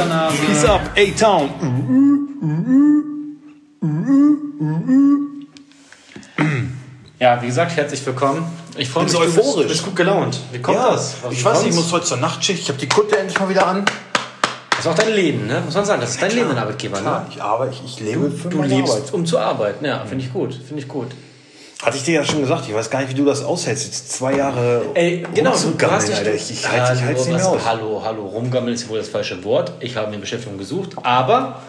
Glitzernase. Peace up, A-Town. Ja, wie gesagt, herzlich willkommen. Ich freue mich, so du bist, euphorisch. du bist gut gelaunt. Wie kommt Ja, das? Was ich weiß nicht, ich muss heute zur Nachtschicht. Ich habe die Kutte endlich mal wieder an. Das ist auch dein Leben, ne? Muss man sagen, das ist dein Leben, dein Arbeitgeber, Klar, ne? ich arbeite, ich, ich lebe für Du lebst, Arbeit. um zu arbeiten. Ja, finde ich gut. Finde ich gut. Hatte ich dir ja schon gesagt, ich weiß gar nicht, wie du das aushältst. Jetzt zwei Jahre Ey, genau, du, hast dich... Alter. Ich, ich halte ich halte es nicht aus. Hallo, hallo, rumgammeln ist wohl das falsche Wort. Ich habe mir Beschäftigung gesucht, aber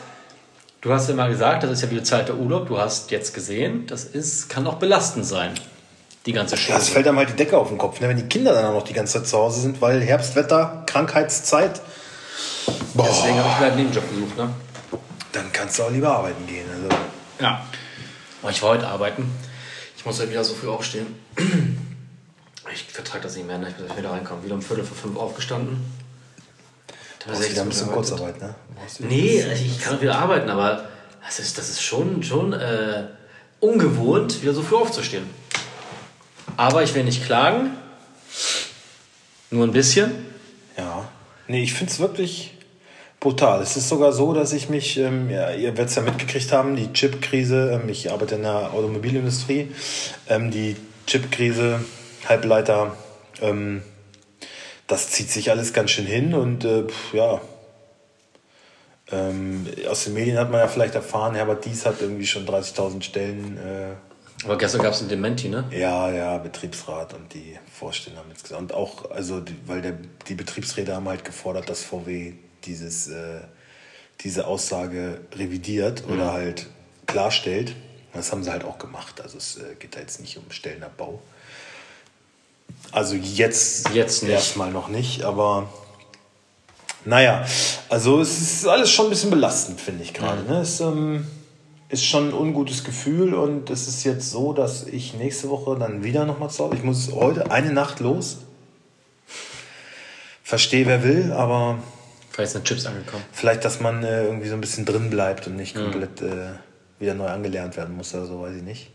du hast ja mal gesagt, das ist ja wieder Zeit der Urlaub. Du hast jetzt gesehen, das ist, kann auch belastend sein, die ganze Ja, es Show. fällt einem halt die Decke auf den Kopf, ne? wenn die Kinder dann auch noch die ganze Zeit zu Hause sind, weil Herbstwetter, Krankheitszeit. Boah, Deswegen habe ich mir einen Nebenjob gesucht, ne? dann kannst du auch lieber arbeiten gehen. Also. Ja. Ich war heute arbeiten. Ich muss halt wieder so früh aufstehen. Ich vertrage das nicht mehr, ne? ich muss wieder reinkommen. Wieder um Viertel vor fünf aufgestanden. Dann Brauchst wieder ein bisschen gearbeitet. Kurzarbeit, ne? Nee, also ich kann wieder arbeiten, aber das ist, das ist schon, schon äh, ungewohnt, wieder so früh aufzustehen. Aber ich will nicht klagen. Nur ein bisschen. Ja. Nee, ich finde es wirklich brutal. Es ist sogar so, dass ich mich, ähm, ja, ihr werdet es ja mitgekriegt haben, die Chip-Krise, ähm, ich arbeite in der Automobilindustrie, ähm, die Chip-Krise, Halbleiter, ähm, das zieht sich alles ganz schön hin und äh, pf, ja. Ähm, aus den Medien hat man ja vielleicht erfahren, Herbert Dies hat irgendwie schon 30.000 Stellen äh, Aber gestern gab es ein Dementi, ne? ja, ja, Betriebsrat und die Vorstände haben jetzt gesagt. Und auch, also, weil der, die Betriebsräte haben halt gefordert, dass VW dieses, äh, diese Aussage revidiert oder halt klarstellt. Das haben sie halt auch gemacht. Also es äh, geht da jetzt nicht um Stellenabbau. Also jetzt, Jetzt nicht. erstmal noch nicht, aber naja, also es ist alles schon ein bisschen belastend, finde ich gerade. Ne? Es ähm, ist schon ein ungutes Gefühl und es ist jetzt so, dass ich nächste Woche dann wieder nochmal zu Hause, ich muss heute eine Nacht los. Verstehe, wer will, aber Vielleicht sind Chips angekommen. vielleicht, dass man äh, irgendwie so ein bisschen drin bleibt und nicht komplett äh, wieder neu angelernt werden muss oder so, weiß ich nicht.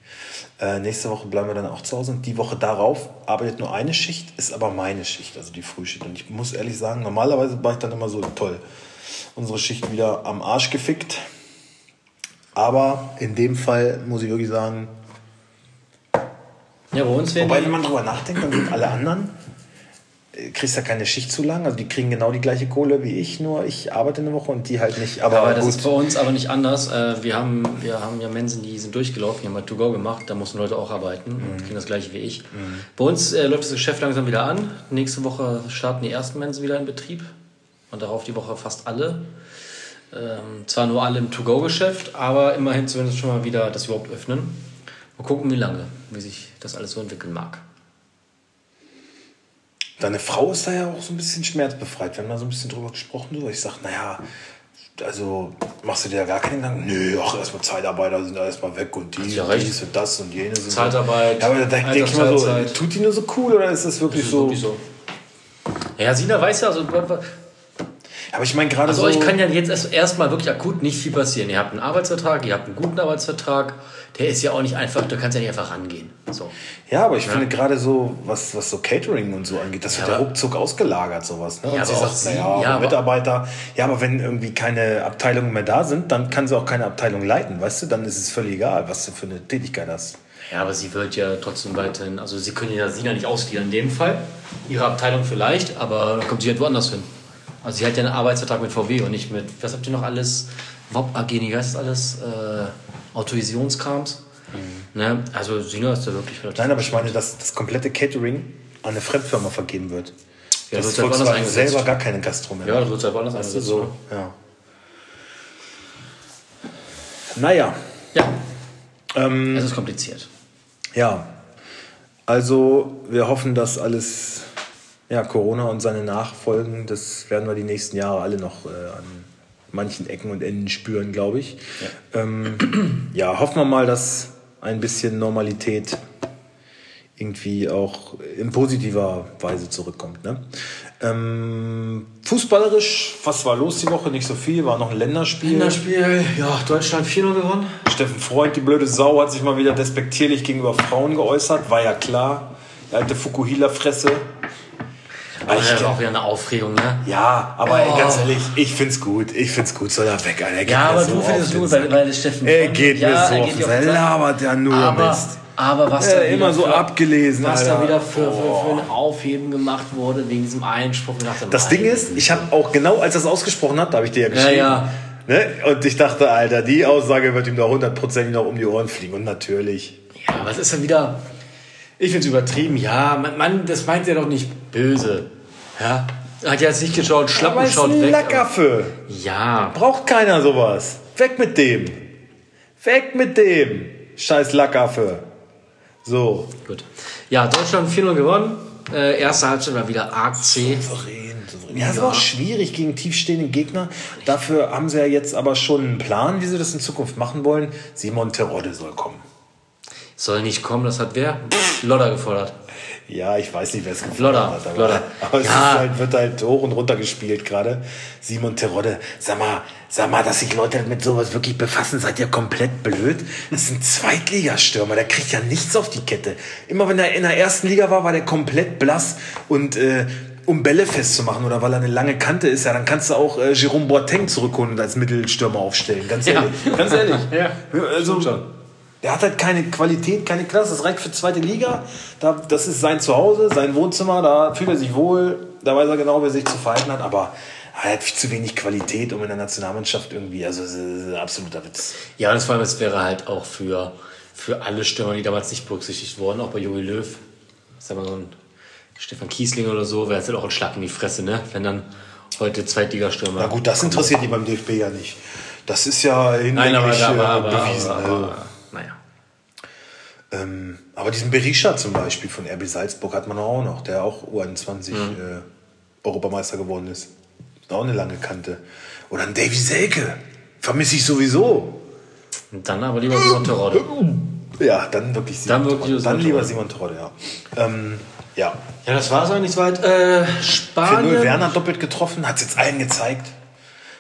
Äh, nächste Woche bleiben wir dann auch zu Hause und die Woche darauf arbeitet nur eine Schicht, ist aber meine Schicht, also die Frühschicht. Und ich muss ehrlich sagen, normalerweise war ich dann immer so toll. Unsere Schicht wieder am Arsch gefickt. Aber in dem Fall muss ich wirklich sagen, Ja, bei uns werden Wobei, wenn man drüber nachdenkt, dann sind alle anderen, kriegst ja keine Schicht zu lang. Also die kriegen genau die gleiche Kohle wie ich, nur ich arbeite eine Woche und die halt nicht. Aber, Aber das gut. ist bei uns aber nicht anders. Äh, Wir haben, wir haben ja Mensen, die sind durchgelaufen, die haben halt To-Go gemacht, da mussten Leute auch arbeiten Mhm. und kriegen das gleiche wie ich. Bei uns äh, läuft das Geschäft langsam wieder an. Nächste Woche starten die ersten Mensen wieder in Betrieb und darauf die Woche fast alle. Ähm, zwar nur alle im To-Go-Geschäft, aber immerhin zumindest schon mal wieder das überhaupt öffnen. Mal gucken, wie lange, wie sich das alles so entwickeln mag. Deine Frau ist da ja auch so ein bisschen schmerzbefreit. Wir haben da so ein bisschen drüber gesprochen. So. Ich sag, naja, also machst du dir da gar keinen Gedanken? Nö, ach, erstmal Zeitarbeiter sind da erstmal weg und die ja und dies und das und jenes. und so. Zeitarbeit, Ja, aber da denke ich mal so, tut die nur so cool oder ist das wirklich Das ist so? wirklich so. Ja, Sina weiß ja, also, Aber ich meine gerade Also so. euch kann ja jetzt erst- erstmal wirklich akut nicht viel passieren. Ihr habt einen Arbeitsvertrag, ihr habt einen guten Arbeitsvertrag. Der ist ja auch nicht einfach, du kannst ja nicht einfach rangehen. So. Ja, aber ich finde gerade so, was, was so Catering und so angeht, das wird ja ruckzuck ausgelagert, sowas. Ne? Ja, und sie sagt, sie- naja, ja, Mitarbeiter. Ja, aber wenn irgendwie keine Abteilungen mehr da sind, dann kann sie auch keine Abteilung leiten, weißt du? Dann ist es völlig egal, was du für eine Tätigkeit hast. Ja, aber sie wird ja trotzdem weiterhin, also sie können ja Sina nicht ausgliedern in dem Fall. Ihre Abteilung vielleicht, aber dann kommt sie halt woanders hin. Also sie hat ja einen Arbeitsvertrag mit VW und nicht mit, was habt ihr noch alles? WOP AG, wie heißt das alles? Äh, Autorisationskrams. Ne? Also Sina ist da wirklich relativ. Mhm. Nein, aber ich meine, dass das komplette Catering an eine Fremdfirma vergeben wird. Ja, das wird ist halt Volkswagen selber gar keine Gastro mehr. Ja, das wird halt du, eingesetzt. so, ne? ja. Naja, Ja, ähm, es ist kompliziert. Ja, also wir hoffen, dass alles, ja, Corona und seine Nachfolgen, das werden wir die nächsten Jahre alle noch äh, an manchen Ecken und Enden spüren, glaube ich. Ja. Ähm, ja, hoffen wir mal, dass ein bisschen Normalität irgendwie auch in positiver Weise zurückkommt. Ne? Ähm, fußballerisch, was war los die Woche? Nicht so viel, war noch ein Länderspiel. Länderspiel, ja, Deutschland 4-0 gewonnen. Steffen Freund, die blöde Sau, hat sich mal wieder despektierlich gegenüber Frauen geäußert. War ja klar. Die alte Fukuhila-Fresse. Aber das ich, ist auch wieder eine Aufregung, ne? ja, aber ey, Oh. ganz ehrlich, ich find's gut. Ich find's gut, soll er weg, Alter. Er Ja, aber so du findest es gut, weil, weil das Steffen. Er geht ja, mir so er auf den Sack. labert ja nur aber, Mist. aber was Ja, da immer so für, abgelesen, was Alter. da wieder für, für, für ein Aufheben gemacht wurde wegen diesem Einspruch. Das Ding ist, ich habe auch genau, als er es ausgesprochen hat, da habe ich dir ja geschrieben. ja. Ne? Und ich dachte, Alter, die Aussage wird ihm doch hundertprozentig noch um die Ohren fliegen. Und natürlich. Ja, was ist denn wieder. Ich finde es übertrieben. Ja, man, man, das meint er doch nicht böse. Ja. Hat ja jetzt nicht geschaut, schlapp ist schaut weg. Lackaffe. Ja, Braucht keiner sowas. Weg mit dem. Weg mit dem. Scheiß Lackaffe. So. gut. Ja, Deutschland 4-0 gewonnen. Äh, erste Halbzeit war wieder arg zäh. Ja, es war auch schwierig gegen tiefstehende Gegner. Dafür haben sie ja jetzt aber schon einen Plan, wie sie das in Zukunft machen wollen. Simon Terodde soll kommen. Soll nicht kommen, das hat wer? Lodder gefordert. Ja, ich weiß nicht, wer es gefordert Lodder, hat. Aber, Lodder. aber es Ja. halt, wird halt hoch und runter gespielt gerade. Simon Terodde, sag mal, sag mal, dass sich Leute mit sowas wirklich befassen, seid ihr komplett blöd? Das ist ein Zweitligastürmer, der kriegt ja nichts auf die Kette. Immer wenn er in der ersten Liga war, war der komplett blass und äh, um Bälle festzumachen oder weil er eine lange Kante ist, ja, dann kannst du auch äh, Jerome Boateng zurückholen und als Mittelstürmer aufstellen. Ganz Ja. ehrlich. Ganz ehrlich. Ja, also. Der hat halt keine Qualität, keine Klasse. Das reicht für zweite Liga. Da, das ist sein Zuhause, sein Wohnzimmer. Da fühlt er sich wohl. Da weiß er genau, wie er sich zu verhalten hat. Aber er hat viel zu wenig Qualität, um in der Nationalmannschaft irgendwie. Also, das ist ein absoluter Witz. Ja, das vor allem, es wäre halt auch für, für alle Stürmer, die damals nicht berücksichtigt wurden, auch bei Jogi Löw, sag mal so ein Stefan Kiesling oder so, wäre es halt auch ein Schlag in die Fresse, ne? Wenn dann heute Zweitligastürmer. Na gut, das interessiert die beim DFB ja nicht. Das ist ja Nein, aber, hinlänglich aber, äh, aber, bewiesen. aber, also. Ähm, aber diesen Berisha zum Beispiel von RB Salzburg hat man auch noch, der auch U21 Mhm. äh, Europameister geworden ist. Auch eine lange Kante. Oder ein Davy Selke. Vermisse ich sowieso. Und dann aber lieber Simon Terodde. Ja, dann wirklich Simon Dann wirklich Terodde. Dann Simon lieber. Simon Terodde, ja. Ähm, ja. Ja, das war es eigentlich soweit. Äh, 4-0 Spanien. Werner doppelt getroffen, hat es jetzt allen gezeigt.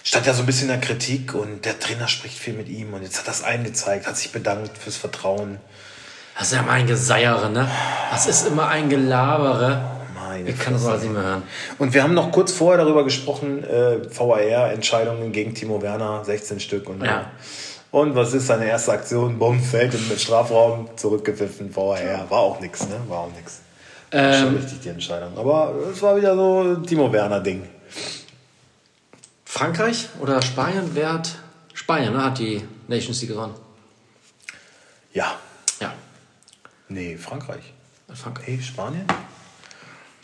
Stand ja so ein bisschen in der Kritik und der Trainer spricht viel mit ihm und jetzt hat das allen gezeigt, hat sich bedankt fürs Vertrauen. Das ist ja mal ein Geseiere, ne? Das ist immer ein Gelabere. Meine Ich kann das alles nicht mehr hören. Und wir haben noch kurz vorher darüber gesprochen, äh, VAR-Entscheidungen gegen Timo Werner, 16 Stück. Und, Ja. und was ist seine erste Aktion? Bumm, fällt im Strafraum, zurückgepfiffen, VAR. War auch nix, ne? War auch nix. War Schon Ähm, richtig die Entscheidung. Aber es war wieder so ein Timo Werner-Ding. Frankreich oder Spanien? Wer hat. Spanien, ne? Hat die Nations League gewonnen. Ja. Ja. Nee, Frankreich. Frankreich. Nee, Spanien?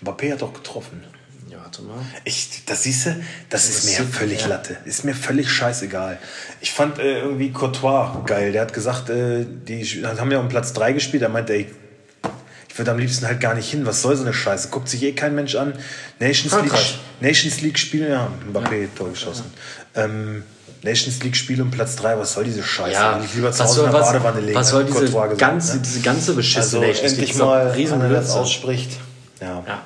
Mbappé hat doch getroffen. Ja, warte mal. Ich, das siehst du, das ist mir Interessiert völlig ja. Latte. Ist mir völlig scheißegal. Ich fand äh, irgendwie Courtois geil. Der hat gesagt, äh, die haben ja um Platz 3 gespielt. Er meinte, ey, ich würde am liebsten halt gar nicht hin. Was soll so eine Scheiße? Guckt sich eh kein Mensch an. Nations League. Nations League Spiele, ja, Mbappé Tor geschossen. Ähm, Nations League Spiel um Platz 3, was soll diese Scheiße? Ja, ich lieber zu Hause soll, in der was, Badewanne legen. was soll hat diese gesagt, ganze, ne? diese ganze beschissene Also Nations League? mal ein einer, das ausspricht. Ja. Ja.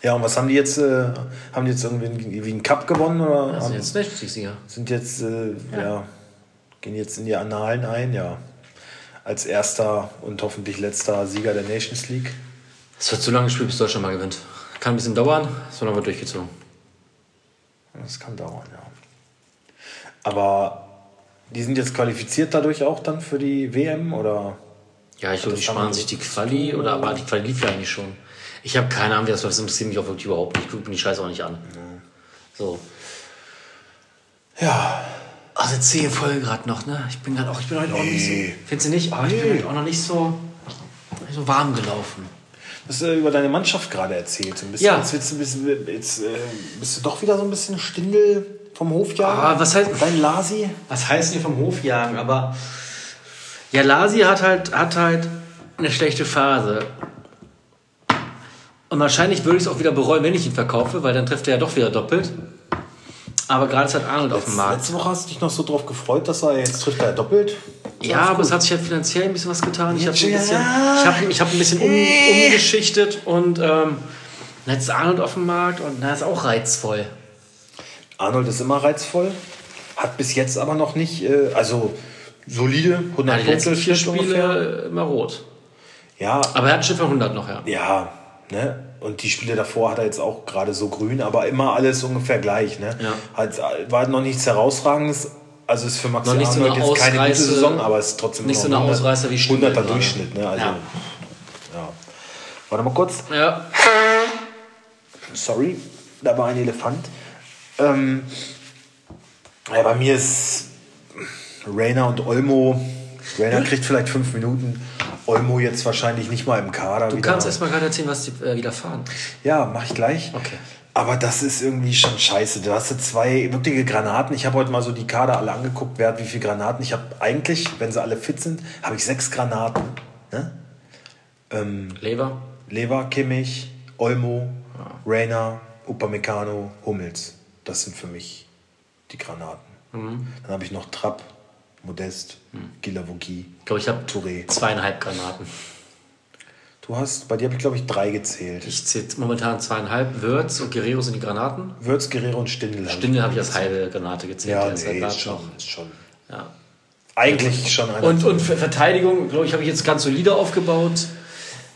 Ja, und was haben die jetzt? Äh, haben die jetzt irgendwie einen, einen Cup gewonnen oder haben, sind jetzt Nations League-Sieger. sind jetzt äh, ja. gehen jetzt in die Annalen ein? Ja, als erster und hoffentlich letzter Sieger der Nations League. Es wird zu lange gespielt, bis Deutschland mal gewinnt. Kann ein bisschen dauern, es wird durchgezogen. Das kann dauern, ja. Aber die sind jetzt qualifiziert dadurch auch dann für die WM oder? Ja, ich glaube, die sparen sich die Quali, oder aber die Quali lief ja eigentlich schon. Ich habe keine Ahnung, wie das läuft. Das interessiert mich auch wirklich überhaupt nicht. Ich gucke mir die Scheiße auch nicht an. So. Ja, Also zehn Folge gerade noch, ne? Ich bin gerade auch, ich bin heute auch nicht so. Nee. Findest du nicht? Aber ich bin Nee. heute auch noch nicht so, nicht so warm gelaufen. Du hast äh, über deine Mannschaft gerade erzählt. So ein bisschen, Ja. Jetzt, bist, du- jetzt äh, bist du doch wieder so ein bisschen Stindel vom Hofjagen. Ah, was heißt- Dein Lasi? Was heißt hier vom Hof jagen? Aber ja, Lasi hat halt, hat halt eine schlechte Phase. Und wahrscheinlich würde ich es auch wieder bereuen, wenn ich ihn verkaufe, weil dann trifft er ja doch wieder doppelt. Aber gerade ist halt Arnold auf dem Markt. Letzte Woche hast du dich noch so drauf gefreut, dass er jetzt trifft er doppelt. Ja, aber es hat sich halt finanziell ein bisschen was getan. Ich habe ein bisschen, ich hab, ich hab ein bisschen um, umgeschichtet und ähm, jetzt ist Arnold auf dem Markt und da ist auch reizvoll. Arnold ist immer reizvoll, hat bis jetzt aber noch nicht, äh, also solide, 100 Ja, die letzten vier Schnitt ungefähr. Spiele immer rot. Ja, Aber er hat schon für 100 noch, ja. ja, ne? Und die Spiele davor hat er jetzt auch gerade so grün, aber immer alles ungefähr gleich. Ne? Ja. Hat, war noch nichts Herausragendes. Also ist für so Arnold eine jetzt keine gute Saison, aber es ist trotzdem nicht noch so eine 100 Ausreißer wie Stindl 100er gerade. Durchschnitt. Ne? Also, Ja. ja. Warte mal kurz. Ja. Sorry, da war ein Elefant. Ähm, ja, bei mir ist Rainer und Olmo. Rainer kriegt vielleicht fünf Minuten. Olmo jetzt wahrscheinlich nicht mal im Kader. Du kannst erst mal gerade erzählen, was die äh, widerfahren. Ja, mach ich gleich. Okay. Aber das ist irgendwie schon scheiße. Du hast zwei wirkliche Granaten. Ich habe heute mal so die Kader alle angeguckt, wer hat wie viele Granaten. Ich habe eigentlich, wenn sie alle fit sind, habe ich sechs Granaten. Ne? Ähm, Lever. Lever, Kimmich, Olmo, Rainer, Upamecano, Hummels. Das sind für mich die Granaten. Mhm. Dann habe ich noch Trapp, Modest, Gilavogi, Ich glaube, ich habe Touré. zweieinhalb Granaten. Du hast, bei dir habe ich glaube ich drei gezählt. Ich zähle momentan zweieinhalb. Würz und Guerrero sind die Granaten. Würz, Guerrero und ich Stindel habe ich als halbe Granate gezählt. Ja, halt nee, grad ist schon, ist schon. Ja. Eigentlich schon einer. Und, und für Verteidigung, glaube ich, habe ich jetzt ganz solide aufgebaut.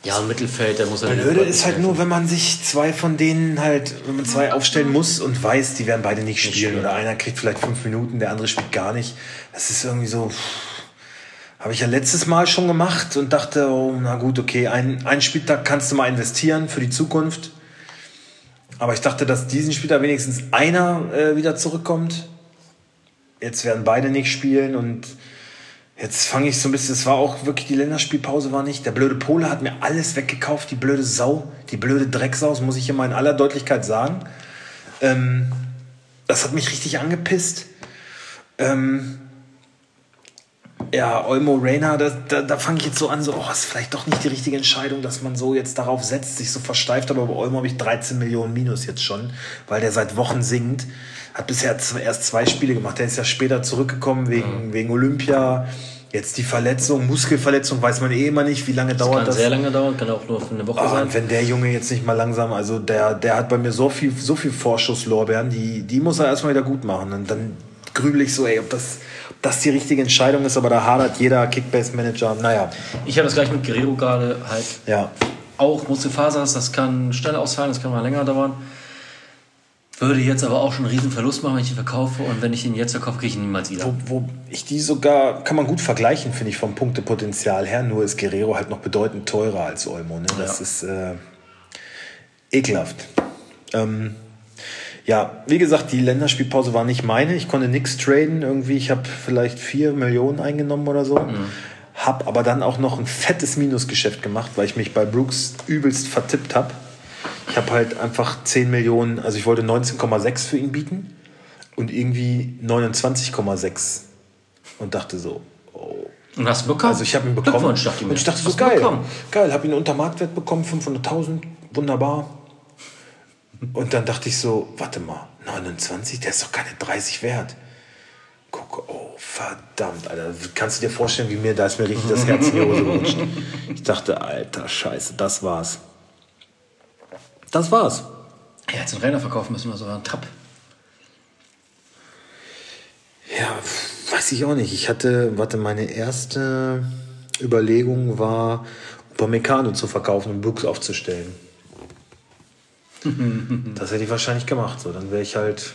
Ja, und Mittelfeld, da muss er. Blöde ist halt nur, wenn man sich zwei von denen halt, wenn man zwei aufstellen muss und weiß, die werden beide nicht spielen. spielen. Oder einer kriegt vielleicht fünf Minuten, der andere spielt gar nicht. Das ist irgendwie so. Habe ich ja letztes Mal schon gemacht und dachte, oh, na gut, okay, ein, einen Spieltag kannst du mal investieren für die Zukunft. Aber ich dachte, dass diesen Spieltag wenigstens einer äh, wieder zurückkommt. Jetzt werden beide nicht spielen und Jetzt fange ich so ein bisschen, es war auch wirklich, die Länderspielpause war nicht. Der blöde Pole hat mir alles weggekauft, die blöde Sau, die blöde Drecksau, das muss ich immer in aller Deutlichkeit sagen. Ähm, das hat mich richtig angepisst. Ähm, ja, Olmo Reina, da, da, da fange ich jetzt so an, so, oh, ist vielleicht doch nicht die richtige Entscheidung, dass man so jetzt darauf setzt, sich so versteift. Aber bei Olmo habe ich 13 Millionen Minus jetzt schon, weil der seit Wochen singt. Hat bisher erst zwei Spiele gemacht. Der ist ja später zurückgekommen wegen, wegen Olympia. Jetzt die Verletzung, Muskelverletzung, weiß man eh immer nicht, wie lange dauert Kann das. sehr lange dauern, kann auch nur für eine Woche Ah, sein. wenn der Junge jetzt nicht mal langsam, also der, der hat bei mir so viel, so viel Vorschusslorbeeren, die, die muss er erstmal wieder gut machen. Und dann grübel ich so, ey, ob das, das die richtige Entscheidung ist, aber da hadert jeder Kickbase-Manager. Naja, Ich habe das gleich mit Guerrero gerade halt. ja. Auch Muskelfasers, das kann schnell ausfallen, das kann mal länger dauern. Würde jetzt aber auch schon einen riesen Verlust machen, wenn ich ihn verkaufe. Und wenn ich ihn jetzt verkaufe, kriege ich ihn niemals wieder. Wo, wo ich die sogar, kann man gut vergleichen, finde ich, vom Punktepotenzial her. Nur ist Guerrero halt noch bedeutend teurer als Olmo. Ne? Das Ja. ist äh, ekelhaft. Ähm, ja, wie gesagt, die Länderspielpause war nicht meine. Ich konnte nichts traden. Irgendwie, ich habe vielleicht 4 Millionen eingenommen oder so. Hab aber dann auch noch ein fettes Minusgeschäft gemacht, weil ich mich bei Brooks übelst vertippt habe. Ich habe halt einfach 10 Millionen, also ich wollte 19,6 für ihn bieten und irgendwie 29,6 und dachte so, oh. Und hast du bekommen? Also ich habe ihn bekommen dachte ich und ich dachte so, geil, bekommen. geil, habe ihn unter Marktwert bekommen, 500.000, wunderbar. Und dann dachte ich so, warte mal, 29, der ist doch keine 30 wert. Gucke, oh verdammt, Alter, kannst du dir vorstellen, wie mir, da ist mir richtig das Herz in die Hose gerutscht. Ich dachte, alter Scheiße, das war's. Das war's. Ja, jetzt einen Trainer verkaufen müssen wir so einen Trapp. Ja, weiß ich auch nicht. Ich hatte, warte, meine erste Überlegung war, Upamecano zu verkaufen und Brooks aufzustellen. das hätte ich wahrscheinlich gemacht. So, dann wäre ich halt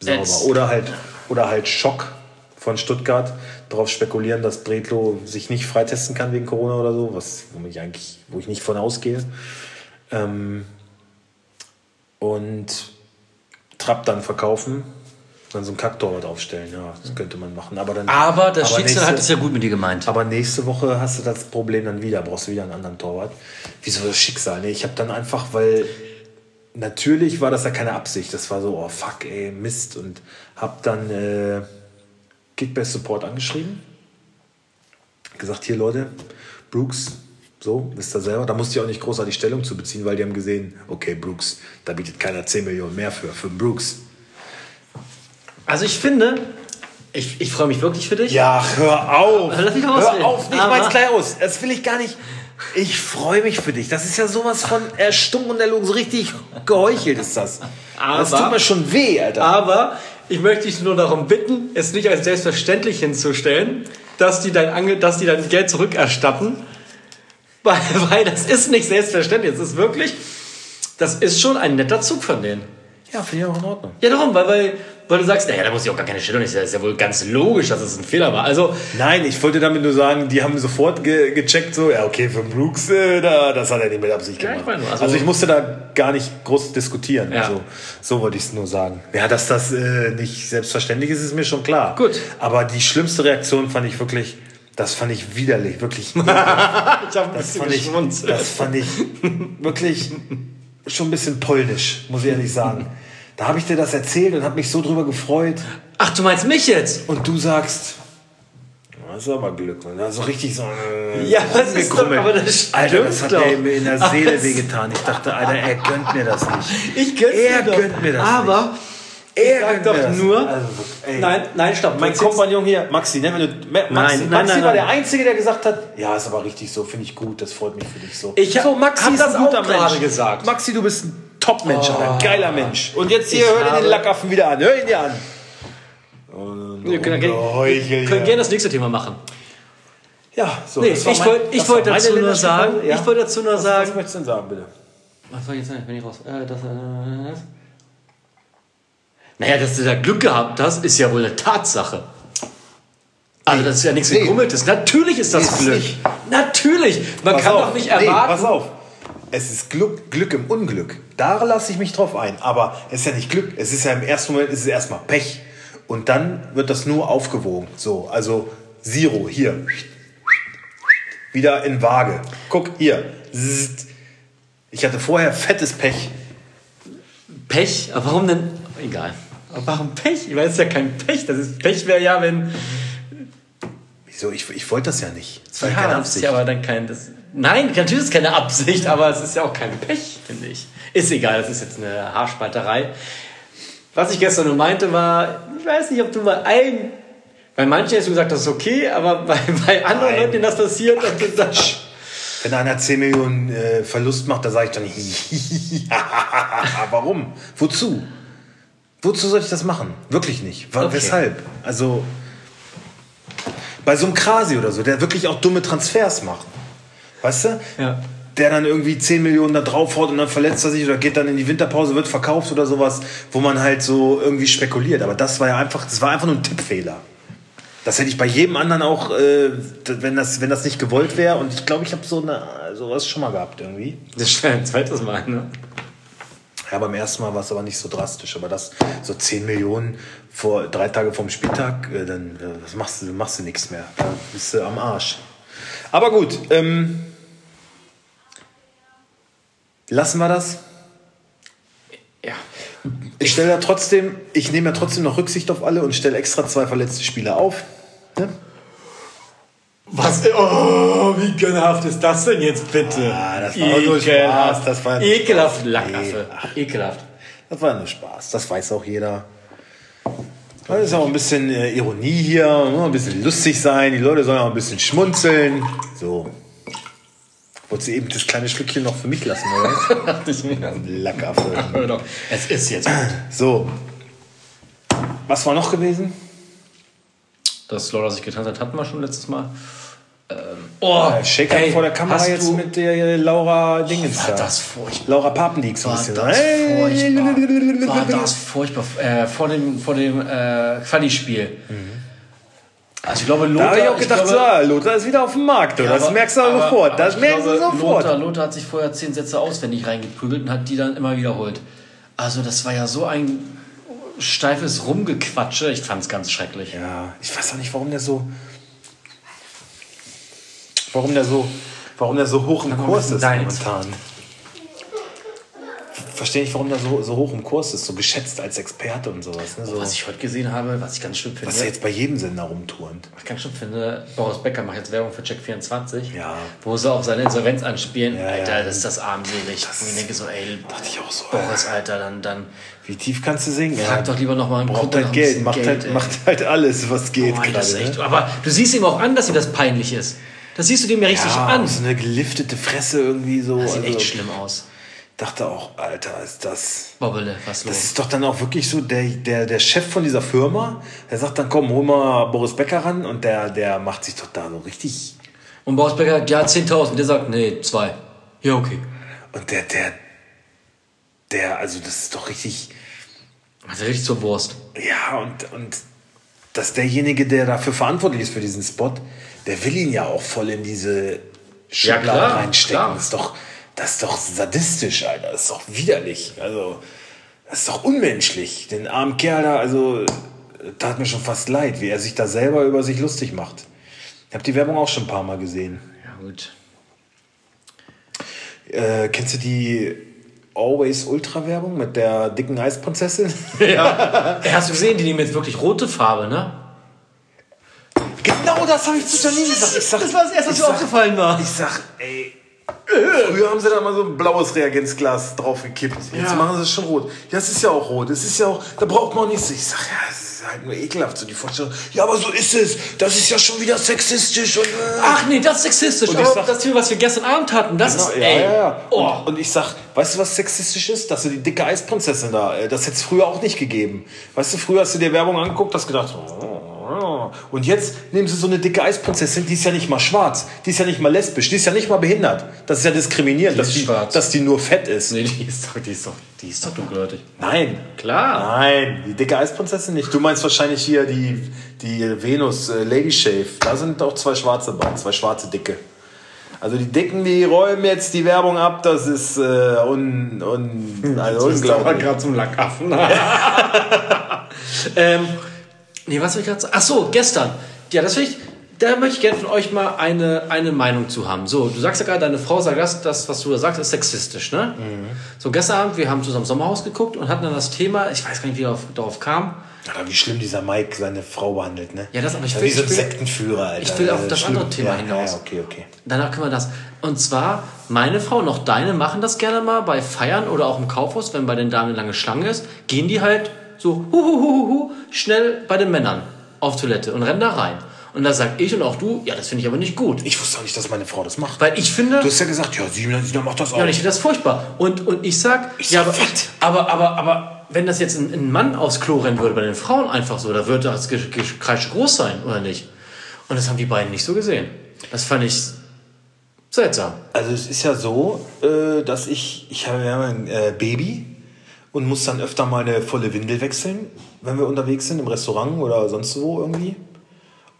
sauber. Jetzt- Oder halt, oder halt Schock von Stuttgart darauf spekulieren, dass Bredlo sich nicht freitesten kann wegen Corona oder so, was wo ich eigentlich, wo ich nicht von ausgehe. Ähm, und Trapp dann verkaufen, dann so einen Kacktorwart aufstellen. Ja, das könnte man machen. Aber dann. Aber das Schicksal nächste- hat es ja gut mit dir gemeint. aber nächste Woche hast du das Problem dann wieder, brauchst du wieder einen anderen Torwart. Wieso das Schicksal? Nee, ich habe dann einfach, weil natürlich war das ja keine Absicht. Das war so, oh fuck, ey, Mist. Und hab dann äh, Kickbase Support angeschrieben. Gesagt, hier Leute, Brooks, so, wisst ihr selber. Da musste ich auch nicht großartig Stellung zu beziehen, weil die haben gesehen, okay, Brooks, da bietet keiner 10 Millionen mehr für, für Brooks. Also ich finde, ich, ich freue mich wirklich für dich. Ja, hör auf. Lass mich hör auf, nicht mal gleich aus. Das will ich gar nicht. Ich freue mich für dich. Das ist ja sowas von erstummen und erlogen. So richtig geheuchelt ist das. das Aber- tut mir schon weh, Alter. Aber ich möchte dich nur darum bitten, es nicht als selbstverständlich hinzustellen, dass die dein, Ange dass die dein Geld zurückerstatten. Weil, weil das ist nicht selbstverständlich. Es ist wirklich, das ist schon ein netter Zug von denen. Ja, finde ich auch in Ordnung. Ja, darum, weil, weil, weil du sagst, naja, da muss ich auch gar keine Stellung nehmen. Das ist ja wohl ganz logisch, dass es ein Fehler war. Also, Nein, ich wollte damit nur sagen, die haben sofort ge gecheckt, so, ja, okay, für Brooks, äh, da, das hat er nicht mit Absicht Ja, gemacht. ich meine also, also- ich musste da gar nicht groß diskutieren. Ja. Also, so wollte ich es nur sagen. Ja, dass das äh, nicht selbstverständlich ist, ist mir schon klar. Gut. Aber die schlimmste Reaktion fand ich wirklich, das fand ich widerlich, wirklich. ich habe ein Das fand, ich, das fand ich wirklich schon ein bisschen polnisch, muss ich ehrlich sagen. Da habe ich dir das erzählt und habe mich so drüber gefreut. Ach, du meinst mich jetzt? Und du sagst, das ist aber Glück. Und so richtig so äh, Ja, das ist doch- aber das Alter, das hat doch. mir mir in der Seele wehgetan. Ich dachte, Alter, er gönnt mir das nicht. Ich gönn's Er doch. gönnt mir das Aber, Er sag gönnt doch mir das nur- nicht. Also, nein, nein, stopp. Mein Du Kompagnon hier, Maxi, wir nur, Ma- Maxi, Nein, nein, Maxi nein, war nein. der Einzige, der gesagt hat, ja, ist aber richtig so, finde ich gut, das freut mich für dich so. Ich so, Maxi hab ist das ein guter auch gerade gesagt. Maxi, du bist ein Top-Mensch, ein geiler Mensch. Und jetzt hier, Ich hör dir den Lackaffen wieder an, hör ihn dir an. Wir können, gerne- können ja. gerne das nächste Thema machen. Ja, so. Nee, ich mein- wollte ich wollte dazu nur sagen, Ja. ich wollte dazu nur Was, sagen, was möchtest du denn sagen, bitte? Was war jetzt nicht? Bin ich raus? Äh, das, äh, das? Naja, dass du da Glück gehabt hast, ist ja wohl eine Tatsache. Also das ist ja nichts Nee. Gegrummeltes. Natürlich ist das Nee, Glück. nicht. Natürlich. Man Pass kann auf. doch nicht Nee, erwarten. pass auf. Es ist Glück, Glück im Unglück. Da lasse ich mich drauf ein. Aber es ist ja nicht Glück. Es ist ja im ersten Moment ist es erstmal Pech. Und dann wird das nur aufgewogen. So, also Zero, hier. Wieder in Waage. Guck, hier. Ich hatte vorher fettes Pech. Pech? Aber warum denn? Egal. Aber warum Pech? Ich weiß es ist ja kein Pech. Das ist Pech wäre ja, wenn. Wieso? Ich, ich wollte das ja nicht. Das war ja keine das ist Absicht. ja aber dann kein. Das, nein, natürlich ist es keine Absicht, aber es ist ja auch kein Pech, finde ich. Ist egal, das ist jetzt eine Haarspalterei. Was ich gestern nur meinte, war, ich weiß nicht, ob du mal ein. Bei manchen hast du gesagt, das ist okay, aber bei, bei anderen Nein. Leuten, denen das passiert, ob du sagst, Wenn einer 10 Millionen äh, Verlust macht, da sage ich dann, warum? Wozu? Wozu soll ich das machen? Wirklich nicht. Wa- Okay. Weshalb? Also, bei so einem Krasi oder so, der wirklich auch dumme Transfers macht. Weißt du? Ja. Der dann irgendwie 10 Millionen da drauf haut und dann verletzt er sich oder geht dann in die Winterpause, wird verkauft oder sowas, wo man halt so irgendwie spekuliert. Aber das war ja einfach, das war einfach nur ein Tippfehler. Das hätte ich bei jedem anderen auch, äh, wenn, das, wenn das nicht gewollt wäre. Und ich glaube, ich habe so eine, sowas schon mal gehabt irgendwie. das ist ein zweites Mal, ne? Ja, beim ersten Mal war es aber nicht so drastisch. Aber das, so 10 Millionen vor drei Tage vorm Spieltag, äh, dann äh, machst du, machst du nichts mehr. Da bist du am Arsch. Aber gut, ähm, lassen wir das. Ja. Ich stelle ja trotzdem, ich nehme ja trotzdem noch Rücksicht auf alle und stelle extra zwei verletzte Spieler auf. Ne? Was? Oh, wie gönnerhaft ist das denn jetzt bitte? Ah, das war nur Spaß, das war Ekelhaft, Spaß. Lackaffe. Nee, Ekelhaft. Das war nur Spaß, das weiß auch jeder. Das ist auch ein bisschen äh, Ironie hier, ein bisschen lustig sein, die Leute sollen auch ein bisschen schmunzeln. So. Wolltest du eben das kleine Schlückchen noch für mich lassen, oder? Dachte ich mir. Lackaffe. Es ist jetzt gut. So. Was war noch gewesen? Dass Laura sich getanzt hat, hatten wir schon letztes Mal. Ähm, oh, Shaker ey, vor der Kamera jetzt du, mit der Laura Dingens War da. das furchtbar. Laura Papendiek so ein War bisschen. das furchtbar. War das furchtbar. Äh, vor dem, vor dem äh, Quali-Spiel. Also ich glaube, Da Lothar... habe ich auch gedacht, glaube, so, ah, Lothar ist wieder auf dem Markt. Oder? das aber- merkst du aber- sofort. Das ich merkst du sofort. Lothar, Lothar hat sich vorher zehn Sätze auswendig reingeprügelt und hat die dann immer wiederholt. Also das war ja so ein steifes Rumgequatsche. Ich fand es ganz schrecklich. Ja, ich weiß auch nicht, warum der so. Warum der so. Warum der so hoch im Kurs ist momentan. Verstehe nicht, warum der so, so hoch im Kurs ist, so geschätzt als Experte und sowas. Ne? So, Was ich heute gesehen habe, was ich ganz schlimm finde. was er jetzt bei jedem Sender rumturnt. Was ich ganz schlimm finde, Boris Becker macht jetzt Werbung für Check24, Ja. wo sie auf seine Insolvenz anspielen. Ja, Alter, ja. das ist das armselig. und ich denke so, ey, Dachte ich auch so. Boris, Alter, dann, dann Wie tief kannst du singen? frag doch lieber noch mal einen Braucht halt Geld, macht, halt, ey. macht halt alles, was geht das ist gerade. echt, Ne? Aber du siehst ihm auch an, dass ihm das peinlich ist. Das siehst du dem ja richtig Ja, an. so eine geliftete Fresse irgendwie so. Das sieht also, echt schlimm aus. Dachte auch, Alter, ist das. Bobbele, was Das los? ist doch dann auch wirklich so, der, der, der Chef von dieser Firma, der sagt dann, komm, hol mal Boris Becker ran und der, der macht sich doch da so richtig Und Bausberger sagt, ja, 10.000. Der sagt, nee, zwei. Ja, okay. Und der, der, der, also das ist doch richtig, Also richtig zur Wurst. ja, und, und dass derjenige, der dafür verantwortlich ist für diesen Spot, der will ihn ja auch voll in diese Schublade klar, reinstecken. klar. Das ist doch, das ist doch sadistisch, Alter. Das ist doch widerlich. Also, das ist doch unmenschlich. Den armen Kerl da, also, tat mir schon fast leid, wie er sich da selber über sich lustig macht. Ich habe die Werbung auch schon ein paar Mal gesehen. Ja, gut. Äh, kennst du die Always Ultra Werbung mit der dicken Eisprinzessin? Ja. Hast du gesehen, die nehmen jetzt wirklich rote Farbe, ne? genau das habe ich zu Janine gesagt. Ich sag, Das war das Erste, was mir aufgefallen war. Ich sag, ey. Früher haben sie da mal so ein blaues Reagenzglas drauf gekippt. Jetzt Ja. machen sie es schon rot. Ja, es ist ja auch rot. Es ist ja auch, da braucht man auch nichts. Ich sag, ja, es ist halt nur ekelhaft, so die Vorstellung. Ja, aber so ist es. Das ist ja schon wieder sexistisch und. Äh. Ach nee, das ist sexistisch. Und ich Aber sag- das Thema, was wir gestern Abend hatten, das Genau, ist, ja, ey. ja, ja. Oh. Und, und ich sag, weißt du, was sexistisch ist? Dass du die dicke Eisprinzessin da, äh, das hätte es früher auch nicht gegeben. Weißt du, früher hast du dir Werbung angeguckt, hast gedacht, oh. Und jetzt nehmen sie so eine dicke Eisprinzessin, die ist ja nicht mal schwarz, die ist ja nicht mal lesbisch, die ist ja nicht mal behindert. Das ist ja diskriminierend, dass, ist die, schwarz. dass die nur fett ist. Nee, die ist doch, die ist doch, die ist doch dunkelhäutig. Nein. Klar. Nein, die dicke Eisprinzessin nicht. Du meinst wahrscheinlich hier die, die Venus äh, Lady Shave. Da sind auch zwei schwarze bei, zwei schwarze Dicke. Also die Dicken, die räumen jetzt die Werbung ab, das ist äh, un, un, also unglaublich. gerade zum Lackaffen. ähm, nee, was soll ich gerade sagen? Ach so, gestern. Ja, das will ich, da möchte ich gerne von euch mal eine, eine Meinung zu haben. So, du sagst ja gerade, deine Frau sagt, das, das was du da sagst, ist sexistisch, ne? So, gestern Abend, wir haben zusammen Sommerhaus geguckt und hatten dann das Thema, ich weiß gar nicht, wie er auf, darauf kam. Aber wie schlimm dieser Mike seine Frau behandelt, ne? Ja, das- aber ich will- wie so ein Sektenführer, Alter. ich will auf Äh, das schlimm. andere Thema ja, hinaus. Ja, okay, okay. Danach können wir das. Und zwar, meine Frau und auch deine machen das gerne mal bei Feiern oder auch im Kaufhaus, wenn bei den Damen eine lange Schlange ist, gehen die halt so hu, hu, hu, hu, hu, schnell bei den Männern auf Toilette und rennen da rein. Und da sag ich und auch du, ja, das finde ich aber nicht gut. Ich wusste auch nicht, dass meine Frau das macht. Weil ich finde, Du hast ja gesagt, ja, Sina, Sina macht das auch. ja, und ich finde das furchtbar. Und, und ich sag, Ich ja, sag, aber, aber, aber, aber wenn das jetzt ein, ein Mann aufs Klo rennen würde bei den Frauen einfach so, da würde das Gekreische groß sein, oder nicht? Und das haben die beiden nicht so gesehen. Das fand ich seltsam. Also es ist ja so, äh, dass ich, ich habe ja ein äh, Baby und muss dann öfter mal eine volle Windel wechseln, wenn wir unterwegs sind, im Restaurant oder sonst wo irgendwie.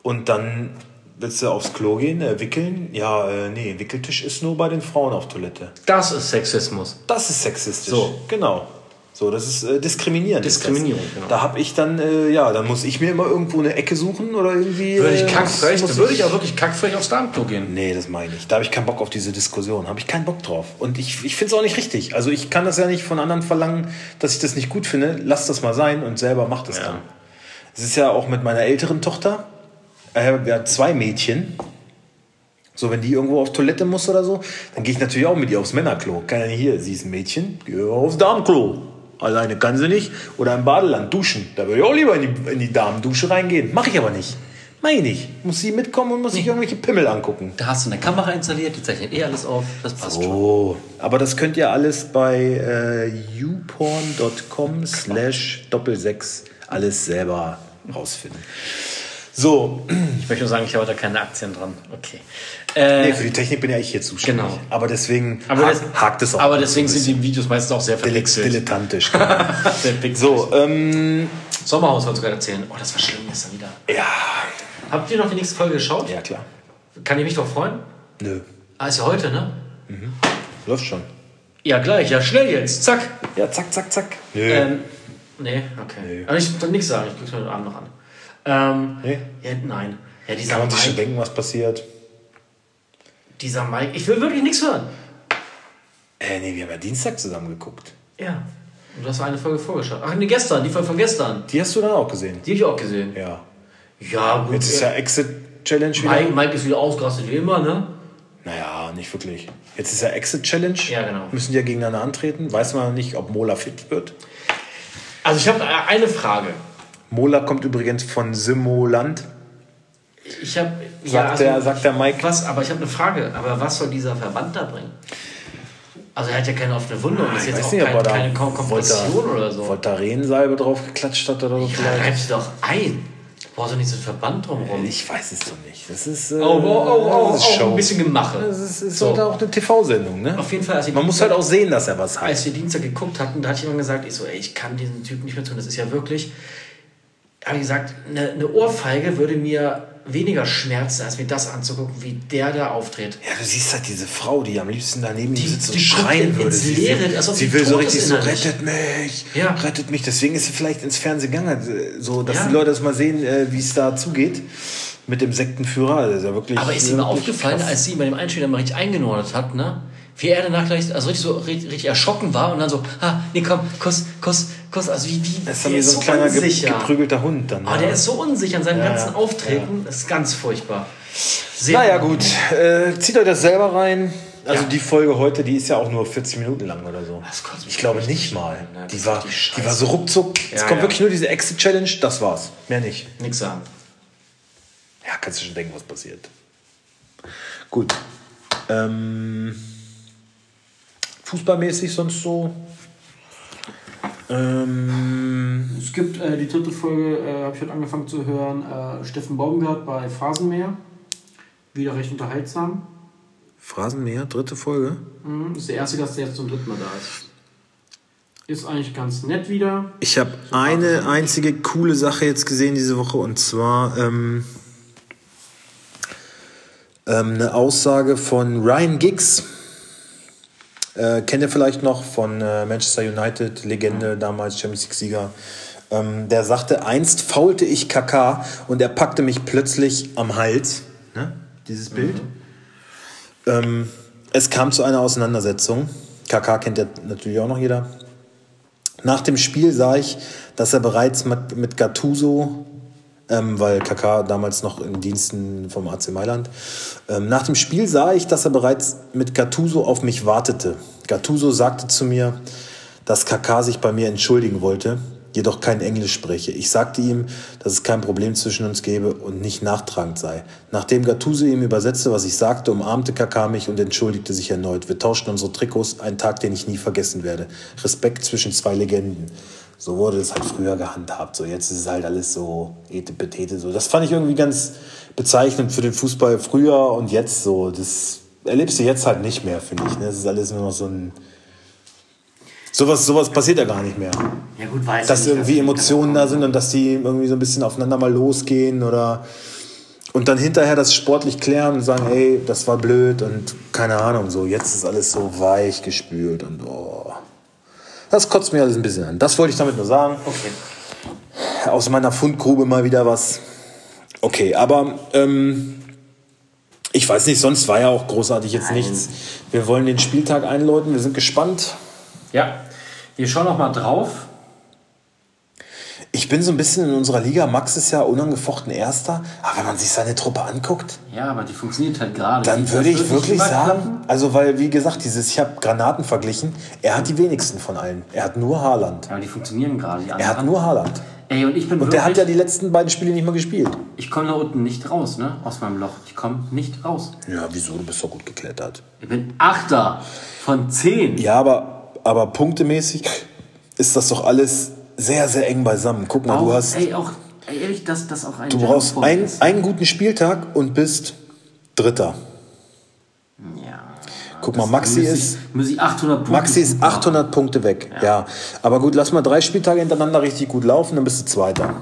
Und dann willst du aufs Klo gehen, äh, wickeln. Ja, äh, nee, Wickeltisch ist nur bei den Frauen auf Toilette. Das ist Sexismus. Das ist sexistisch. So. Genau. So, das ist äh, diskriminierend. ist das. Diskriminierung, genau. Da habe ich dann, äh, ja, dann muss ich mir immer irgendwo eine Ecke suchen oder irgendwie. Würde ich äh, kackfrech, muss würde ich auch wirklich kackfrech aufs Darmklo gehen. Nee, das meine ich. Da habe ich keinen Bock auf diese Diskussion. Habe ich keinen Bock drauf. Und ich, ich finde es auch nicht richtig. Also ich kann das ja nicht von anderen verlangen, dass ich das nicht gut finde. Lass das mal sein und selber macht es Ja. dann. Es ist ja auch mit meiner älteren Tochter. Äh, wir haben zwei Mädchen. So, wenn die irgendwo auf Toilette muss oder so, dann gehe ich natürlich auch mit ihr aufs Männerklo. Kann ja nicht hier, sie ist ein Mädchen, geh aufs Darmklo. Alleine kann sie nicht. Oder im Badeland duschen. Da würde ich auch lieber in die, in die Damendusche reingehen. Mache ich aber nicht. Meine ich nicht. Muss sie mitkommen und muss sich irgendwelche Pimmel angucken. Da hast du eine Kamera installiert, die zeichnet eh alles auf. Das passt schon. Oh, aber das könnt ihr alles bei äh, youporn.com slash doppelsechs alles selber rausfinden. So, Ich möchte nur sagen, ich habe da keine Aktien dran. Okay. Äh, nee, für die Technik bin ja ich hier zuständig. Genau. Aber deswegen aber, das, hakt es auch. aber deswegen sind die Videos meistens auch sehr verpixelt. dilettantisch. Genau. So, ähm, Sommerhaus wolltest du gerade erzählen. Oh, das war schlimm gestern wieder. ja, Habt ihr noch die nächste Folge geschaut? ja klar. Kann ich mich doch freuen? Nö, Ah, ist ja heute, ne? läuft schon. Ja, gleich. Ja, schnell jetzt. Zack. Ja, zack, zack, zack. Nö. Ähm, nee, okay. Aber ich soll nichts sagen. Ich guck's mir heute Abend noch an. Ähm, Nee? ja, nein. Ja, dieser Kann man sich schon Mike, denken, was passiert? Dieser Mike. Ich will wirklich nichts hören. Äh, nee, wir haben ja Dienstag zusammen geguckt. Ja. Und du hast eine Folge vorgeschaut. Ach nee, gestern. Die Folge von gestern. Die hast du dann auch gesehen? Die habe ich auch gesehen. Ja. Ja, gut. Jetzt ist ja Exit Challenge wieder. Mike, Mike ist wieder ausgerastet wie immer, ne? Naja, nicht wirklich. Jetzt ist ja Exit Challenge. Ja, genau. Müssen die ja gegeneinander antreten. Weiß man nicht, ob Mola fit wird. Also ich habe eine Frage. Mola kommt übrigens von Simoland. Ich habe Sagt, der, sagt der Mike. was, aber ich habe eine Frage. Aber was soll dieser Verband da bringen? Also er hat ja keine offene Wunde und ist Ich jetzt auch nicht, kein, keine Kom Kompression oder so. Voltaren-Salbe drauf geklatscht hat oder so Ja, vielleicht. reib sie doch ein. Brauchst du nicht so einen Verband drumherum? Ich weiß es doch nicht. Das ist, äh, Oh, oh, oh, oh, das ist oh, Show. ein bisschen Gemache. Das ist, ist So. halt auch eine TV-Sendung, ne? Auf jeden Fall. Man muss halt auch sehen, dass er was hat. als wir Dienstag geguckt hatten, da hat jemand gesagt, ich so, ey, ich kann diesen Typ nicht mehr tun. Das ist ja wirklich, habe ich gesagt, eine, eine Ohrfeige würde mir weniger schmerzen, als mir das anzugucken, wie der da auftritt. Ja, du siehst halt diese Frau, die am liebsten daneben Die- sitzt und schreien würde. Sie, Leere, sie sie will so richtig so, rettet mich, Ja. rettet mich. Deswegen ist sie vielleicht ins Fernsehen gegangen, so dass Ja. die Leute das mal sehen, äh, wie es da zugeht mit dem Sektenführer. Das ist ja wirklich, Aber ist ihm aufgefallen, krass. als sie ihn bei dem Einspieler mal richtig eingenordet hat, ne? Wie er danach gleich, also richtig so richtig, richtig erschrocken war und dann so, ah, nee, komm, Kuss, Kuss, Kuss, also wie die, Das ist wie so ein kleiner ge geprügelter Hund dann. Ah, ja. der ist so unsicher in seinem Ja, ganzen ja. Auftreten, das ist ganz furchtbar. Sehr Naja, gut. Äh, zieht euch das selber rein. Also Ja. die Folge heute, die ist ja auch nur 40 Minuten lang oder so. Ich glaube nicht mal. Das Die war, richtig die war so ruckzuck. Es Ja, kommt ja. wirklich nur diese Exit-Challenge, das war's. Mehr nicht. Nix sagen. Ja, kannst du schon denken, was passiert. Gut. Ähm, fußballmäßig sonst so. Ähm, Es gibt äh, die dritte Folge, äh, habe ich heute angefangen zu hören, äh, Steffen Baumgart bei Phrasenmäher. Wieder recht unterhaltsam. Phrasenmäher, dritte Folge. Mhm. Das ist der erste Gast, der jetzt zum dritten Mal da ist. Ist eigentlich ganz nett wieder. Ich habe eine einzige coole Sache jetzt gesehen diese Woche und zwar ähm, ähm, eine Aussage von Ryan Giggs. Äh, kennt ihr vielleicht noch von äh, Manchester United, Legende, damals Champions League-Sieger. Ähm, der sagte, einst faulte ich KK und er packte mich plötzlich am Hals. Ne? Dieses Bild. Ähm, es kam zu einer Auseinandersetzung. KK kennt ja natürlich auch noch jeder. Nach dem Spiel sah ich, dass er bereits mit, mit Gattuso, ähm, weil KK damals noch in Diensten vom AC Mailand, ähm, nach dem Spiel sah ich, dass er bereits mit Gattuso auf mich wartete. Gattuso sagte zu mir, dass KK sich bei mir entschuldigen wollte, jedoch kein Englisch spreche. Ich sagte ihm, dass es kein Problem zwischen uns gäbe und nicht nachtragend sei. Nachdem Gattuso ihm übersetzte, was ich sagte, umarmte KK mich und entschuldigte sich erneut. Wir tauschten unsere Trikots, ein Tag, den ich nie vergessen werde. Respekt zwischen zwei Legenden. So wurde es halt früher gehandhabt. So jetzt ist es halt alles so etepetete. So. Das fand ich irgendwie ganz bezeichnend für den Fußball früher und jetzt so. Das erlebst du jetzt halt nicht mehr, finde ich. Ne? Das ist alles nur noch so ein. Sowas, sowas passiert ja gar nicht mehr Ja gut, weiß dass ich nicht, irgendwie Emotionen da sind und dass die irgendwie so ein bisschen aufeinander mal losgehen oder und dann hinterher das sportlich klären und sagen, ey, das war blöd und keine Ahnung, so jetzt ist alles so weich gespült und oh. Das kotzt mir alles ein bisschen an. Das wollte ich damit nur sagen. Okay. Aus meiner Fundgrube mal wieder was. Okay, aber ähm, ich weiß nicht, sonst war ja auch großartig jetzt Nein. nichts. Wir wollen den Spieltag einläuten, wir sind gespannt. Ja, wir schauen noch mal drauf. Ich bin so ein bisschen in unserer Liga. Max ist ja unangefochten Erster. Aber wenn man sich seine Truppe anguckt, Ja, aber die funktioniert halt gerade. dann würde ich wirklich sagen, klappen. also weil, wie gesagt, dieses, ich habe Granaten verglichen, er hat die wenigsten von allen. Er hat nur Haaland. Ja, aber die funktionieren gerade. Die Er hat nur Haaland. Ey, und ich bin Und der hat wirklich, ja die letzten beiden Spiele nicht mal gespielt. ich komme da unten nicht raus, ne? Aus meinem Loch. Ich komme nicht raus. Ja, wieso? Du bist doch gut geklettert. Ich bin Achter von zehn. Ja, aber, aber punktemäßig ist das doch alles sehr, sehr eng beisammen. Guck mal, auch, du hast, ey, auch ehrlich, dass das auch ein du brauchst ein, ist. einen guten Spieltag und bist Dritter. Ja. Guck mal, Maxi ist, ich, müsste ich 800 Punkte Maxi ist machen. 800 Punkte weg. Ja. Aber gut, lass mal drei Spieltage hintereinander richtig gut laufen, dann bist du Zweiter.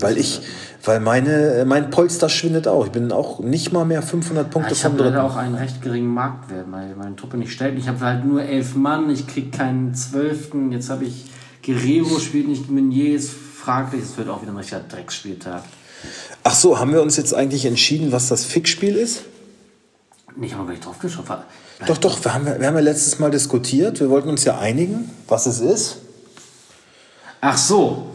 weil ich, weil meine, mein Polster schwindet auch. Ich bin auch nicht mal mehr 500 Punkte Ich vom habe leider Dritten. auch einen recht geringen Marktwert, weil meine Truppe nicht stellt. Ich habe halt nur elf Mann, ich krieg keinen Zwölften. Jetzt habe ich Guerrero spielt nicht, Meunier ist fraglich. Es wird auch wieder ein richtiger Drecksspieltag. Ach so, haben wir uns jetzt eigentlich entschieden, was das Fixspiel ist? Nee, ich habe noch gar nicht drauf geschaut. Doch, doch, wir haben, wir haben ja letztes Mal diskutiert. Wir wollten uns ja einigen, was es ist. Ach so,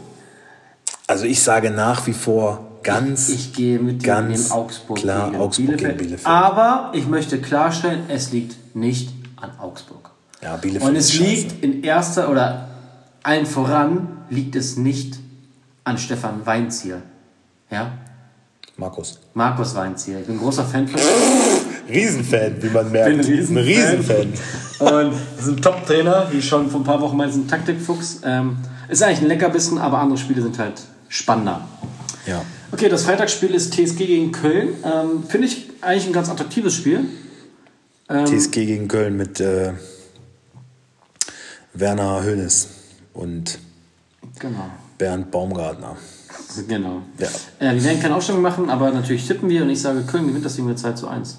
Also ich sage nach wie vor ganz. ich gehe mit Ganz Augsburg klar, gegen Augsburg gegen Bielefeld. Bielefeld. Aber ich möchte klarstellen, es liegt nicht an Augsburg. ja, Bielefeld Und es liegt in erster oder allen voran liegt es nicht an Stefan Weinziel. Ja? Markus. Markus Weinziel. Ich bin ein großer Fan von Riesenfan, wie man merkt. Bin ein Riesenfan. Ein Riesenfan. Und ist ein Top-Trainer, wie schon vor ein paar Wochen meinte, ein Taktikfuchs. Ähm, ist eigentlich ein Leckerbissen, aber andere Spiele sind halt spannender. Ja. Okay, das Freitagsspiel ist TSG gegen Köln. Ähm, Finde ich eigentlich ein ganz attraktives Spiel. Ähm, TSG gegen Köln mit äh, Werner Hönes und Genau. Bernd Baumgartner. Genau. Ja. Äh, wir werden keine Aufstellung machen, aber natürlich tippen wir und ich sage, Köln gewinnt das Ding mit 2 zu 1.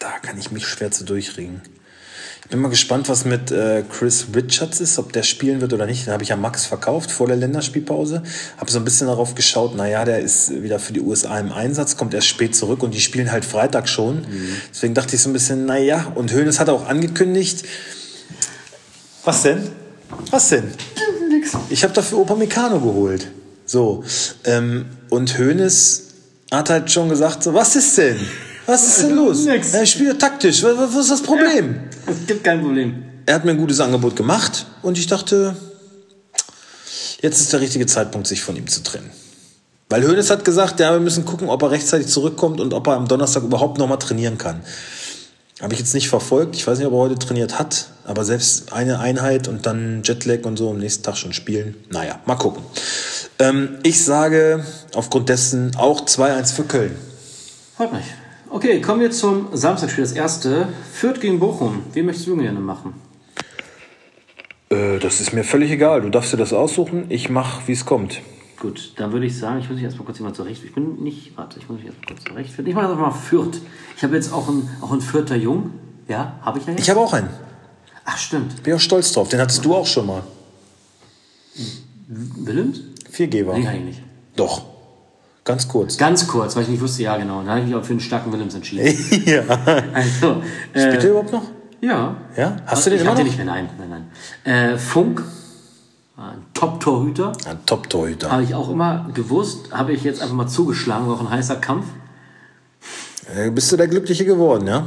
Da kann ich mich schwer zu durchringen. Ich bin mal gespannt, was mit äh, Chris Richards ist, ob der spielen wird oder nicht. Den habe ich ja Max verkauft vor der Länderspielpause. Habe so ein bisschen darauf geschaut, naja, der ist wieder für die USA im Einsatz, kommt erst spät zurück und die spielen halt Freitag schon. Deswegen dachte ich so ein bisschen, naja, und Hoeneß hat auch angekündigt. Was denn? Was denn? Ich habe dafür Opa Meccano geholt. So. Ähm, und Hoeneß hat halt schon gesagt, so, was ist denn? Was ist denn los? Nix. Er spielt taktisch. Was, ist das Problem? Es gibt kein Problem. Er hat mir ein gutes Angebot gemacht und ich dachte, jetzt ist der richtige Zeitpunkt, sich von ihm zu trennen. Weil Hoeneß hat gesagt, ja, wir müssen gucken, ob er rechtzeitig zurückkommt und ob er am Donnerstag überhaupt nochmal trainieren kann. Habe ich jetzt nicht verfolgt. Ich weiß nicht, ob er heute trainiert hat, aber selbst eine Einheit und dann Jetlag und so am nächsten Tag schon spielen. Naja, mal gucken. Ähm, ich sage aufgrund dessen auch 2-1 für Köln. Freut mich. Okay, kommen wir zum Samstagspiel. Das erste. Fürth gegen Bochum. Wen möchtest du gerne machen? Äh, das ist mir völlig egal. Du darfst dir das aussuchen. Ich mache, wie es kommt. Gut, dann würde ich sagen, ich muss mich erstmal kurz jemand zurecht. Ich bin nicht, warte, ich muss mich erstmal kurz zurechtfinden. Ich mache einfach mal Fürth. Ich habe jetzt auch einen, auch einen Fürther Jung. Ja, habe ich ja jetzt. Ich habe auch einen. Ach, stimmt. Bin auch stolz drauf. Den hattest du auch schon mal. Willems? 4G war. Nee, eigentlich. Doch. Ganz kurz. Ganz kurz, weil ich nicht wusste, ja genau. Dann habe ich mich auch für einen starken Willems entschieden. ja. Also, Spielt äh, der überhaupt noch? ja. Ja? Hast du den ich immer noch? nicht mehr, nein, nein, nein. Äh, Funk, ein Top-Torhüter. Ein Top-Torhüter. Habe ich auch immer gewusst, habe ich jetzt einfach mal zugeschlagen, war auch ein heißer Kampf. Äh, bist du der Glückliche geworden, ja?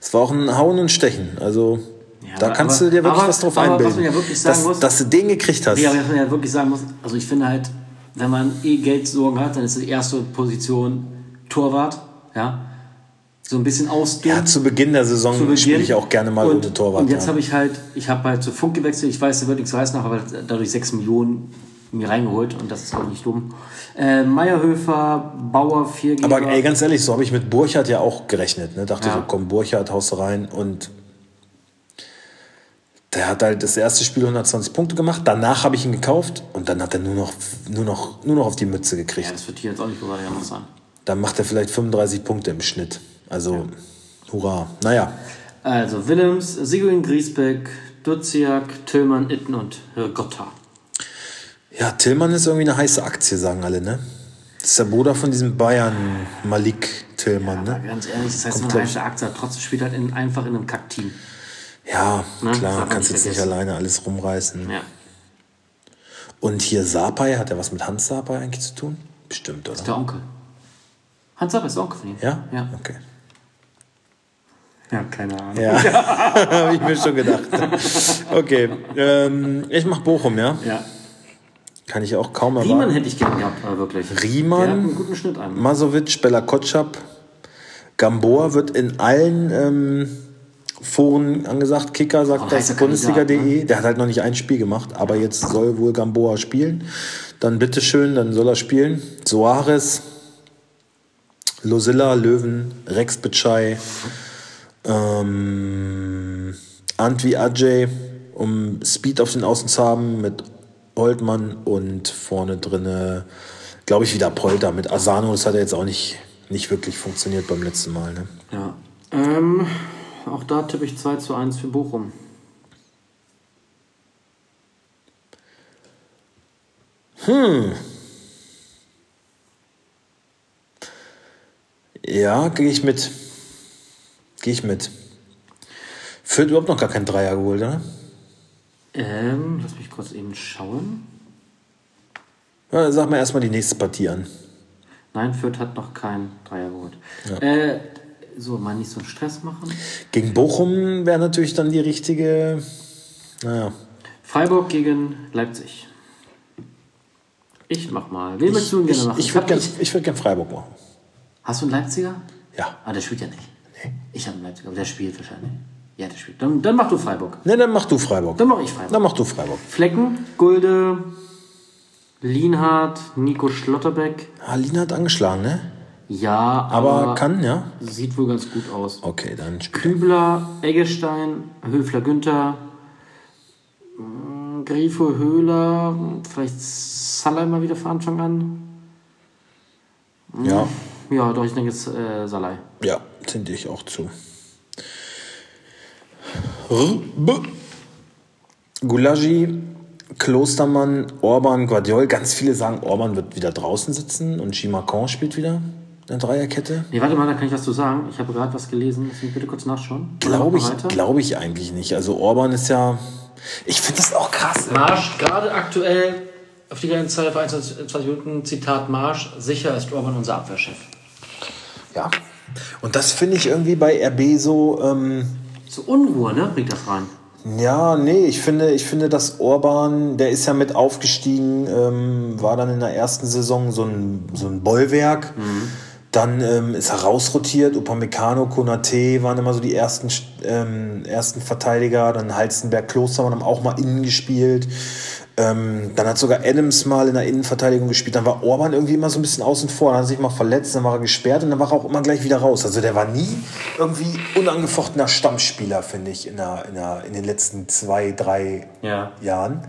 Es war auch ein Hauen und Stechen. Also, Ja, da aber- kannst du dir wirklich aber- was drauf aber einbilden. ja dass, muss- dass du den gekriegt hast. Ja, aber was man ja wirklich sagen muss, also ich finde halt, wenn man eh Geldsorgen hat, dann ist die erste Position Torwart, ja. So ein bisschen ausdünnen. Ja, zu Beginn der Saison Beginn. spiele ich auch gerne mal und, ohne Torwart. Und jetzt ja. habe ich halt, ich habe halt zu Funk gewechselt. Ich weiß, der wird nichts heißen, aber dadurch 6 Millionen mir reingeholt und das ist auch nicht dumm. Äh, Meierhöfer, Bauer, Viergeber. Aber ey, ganz ehrlich, so habe ich mit Burchardt ja auch gerechnet. Ne? Dachte Ja. so, komm, Burchardt, haust rein. Und der hat halt das erste Spiel 120 Punkte gemacht. Danach habe ich ihn gekauft und dann hat er nur noch, nur noch, nur noch auf die Mütze gekriegt. ja, das wird hier jetzt auch nicht so anders sein. Dann macht er vielleicht 35 Punkte im Schnitt. Also, hurra. Naja, Also Willems, Sigurd Griesbeck, Duziak, Tillmann, Itten und Gotta. ja, Tillmann ist irgendwie eine heiße Aktie, sagen alle, ne? Das ist der Bruder von diesem Bayern Malik Tillmann, Aber ne? ganz ehrlich, das heißt, Kommt gleich. heiße Aktie hat, trotzdem spielt halt in, einfach in einem Kackteam. Ja, Ne? Klar, kannst jetzt nicht alleine alles rumreißen. Ja. Und hier Sapai, hat er was mit Hans Sapai eigentlich zu tun? Bestimmt, oder? Der Onkel. Hans Sapp ist der Onkel von ihm. Ja? Ja. Okay. Ja, keine Ahnung. Ja, habe ich mir schon gedacht. Okay, ähm, ich mach Bochum, ja? Ja. Kann ich auch kaum erwarten. Riemann hätte ich gerne gehabt, aber wirklich. Riemann? Der hat einen guten Schnitt. Masovic, Bella Kotschap, Gamboa wird in allen ähm, Foren angesagt. Kicker sagt Auch das, Bundesliga.de. Ne? Der hat halt noch nicht ein Spiel gemacht, aber jetzt soll wohl Gamboa spielen. Dann bitteschön, dann soll er spielen. Soares, Losilla, Löwen, Rex Bitschei, ähm, Antwi Ajay, um Speed auf den Außen zu haben mit Holtmann und vorne drinne, glaube ich, wieder Polter mit Asano. Das hat ja jetzt auch nicht, nicht wirklich funktioniert beim letzten Mal. Ne? Ja. Ähm, auch da tippe ich 2 zu 1 für Bochum. Ja, gehe ich mit. Gehe ich mit. Fürth überhaupt noch gar keinen Dreier geholt, oder? Ähm, lass mich kurz eben schauen. Ja, sag mal erstmal die nächste Partie an. Nein, Fürth hat noch keinen Dreier geholt. Äh, so, mal nicht so einen Stress machen. Gegen Bochum wäre natürlich dann die richtige. Naja. Freiburg gegen Leipzig. Ich mach mal. Wen möchtest du denn gerne Ich, machen? ich würde hab gern, nicht- ich würd gern Freiburg machen. Hast du einen Leipziger? Ja. Ah, der spielt ja nicht. Nee. Ich habe einen Leipziger, aber der spielt wahrscheinlich. Ja, der spielt. Dann, dann mach du Freiburg. Ne, dann mach du Freiburg. Dann mach ich Freiburg. Dann mach du Freiburg. Flecken, Gulde, Lienhardt, Nico Schlotterbeck. Ah, Lina hat angeschlagen, ne? Ja, Aber, aber, kann, ja? sieht wohl ganz gut aus. Okay, dann. Kübler, Eggestein, Höfler Günther, mm, Grifo Höhler, vielleicht Salah mal wieder von Anfang an. Ja, Ja, doch, ich denke jetzt äh, Salai. ja, finde ich auch zu. Gulagi, Klostermann, Orban, Guardiol. Ganz viele sagen, Orban wird wieder draußen sitzen und Chimacan spielt wieder eine Dreierkette. Nee, warte mal, da kann ich was zu sagen. Ich habe gerade was gelesen. Lass mich bitte kurz nachschauen. Glaube ich, glaube ich eigentlich nicht. Also Orban ist ja. Ich finde das auch krass. Marsch, gerade aktuell auf die ganze Zeit, vor 21 Minuten, Zitat Marsch, sicher ist Orban unser Abwehrchef. Ja. Und das finde ich irgendwie bei RB so. Ähm, So Unruhe, ne? Bringt das rein. Ja, nee, ich finde, ich finde, dass Orban, der ist ja mit aufgestiegen, ähm, war dann in der ersten Saison so ein, so ein Bollwerk. Dann ähm, ist er rausrotiert. Upamecano, Konate waren immer so die ersten, ähm, ersten Verteidiger. Dann Halstenberg, Klostermann haben auch mal innen gespielt. Ähm, dann hat sogar Adams mal in der Innenverteidigung gespielt. Dann war Orban irgendwie immer so ein bisschen außen vor. Dann hat er sich mal verletzt, dann war er gesperrt und dann war er auch immer gleich wieder raus. Also der war nie irgendwie unangefochtener Stammspieler, finde ich, in, der, in, der, in den letzten zwei, drei Ja. Jahren.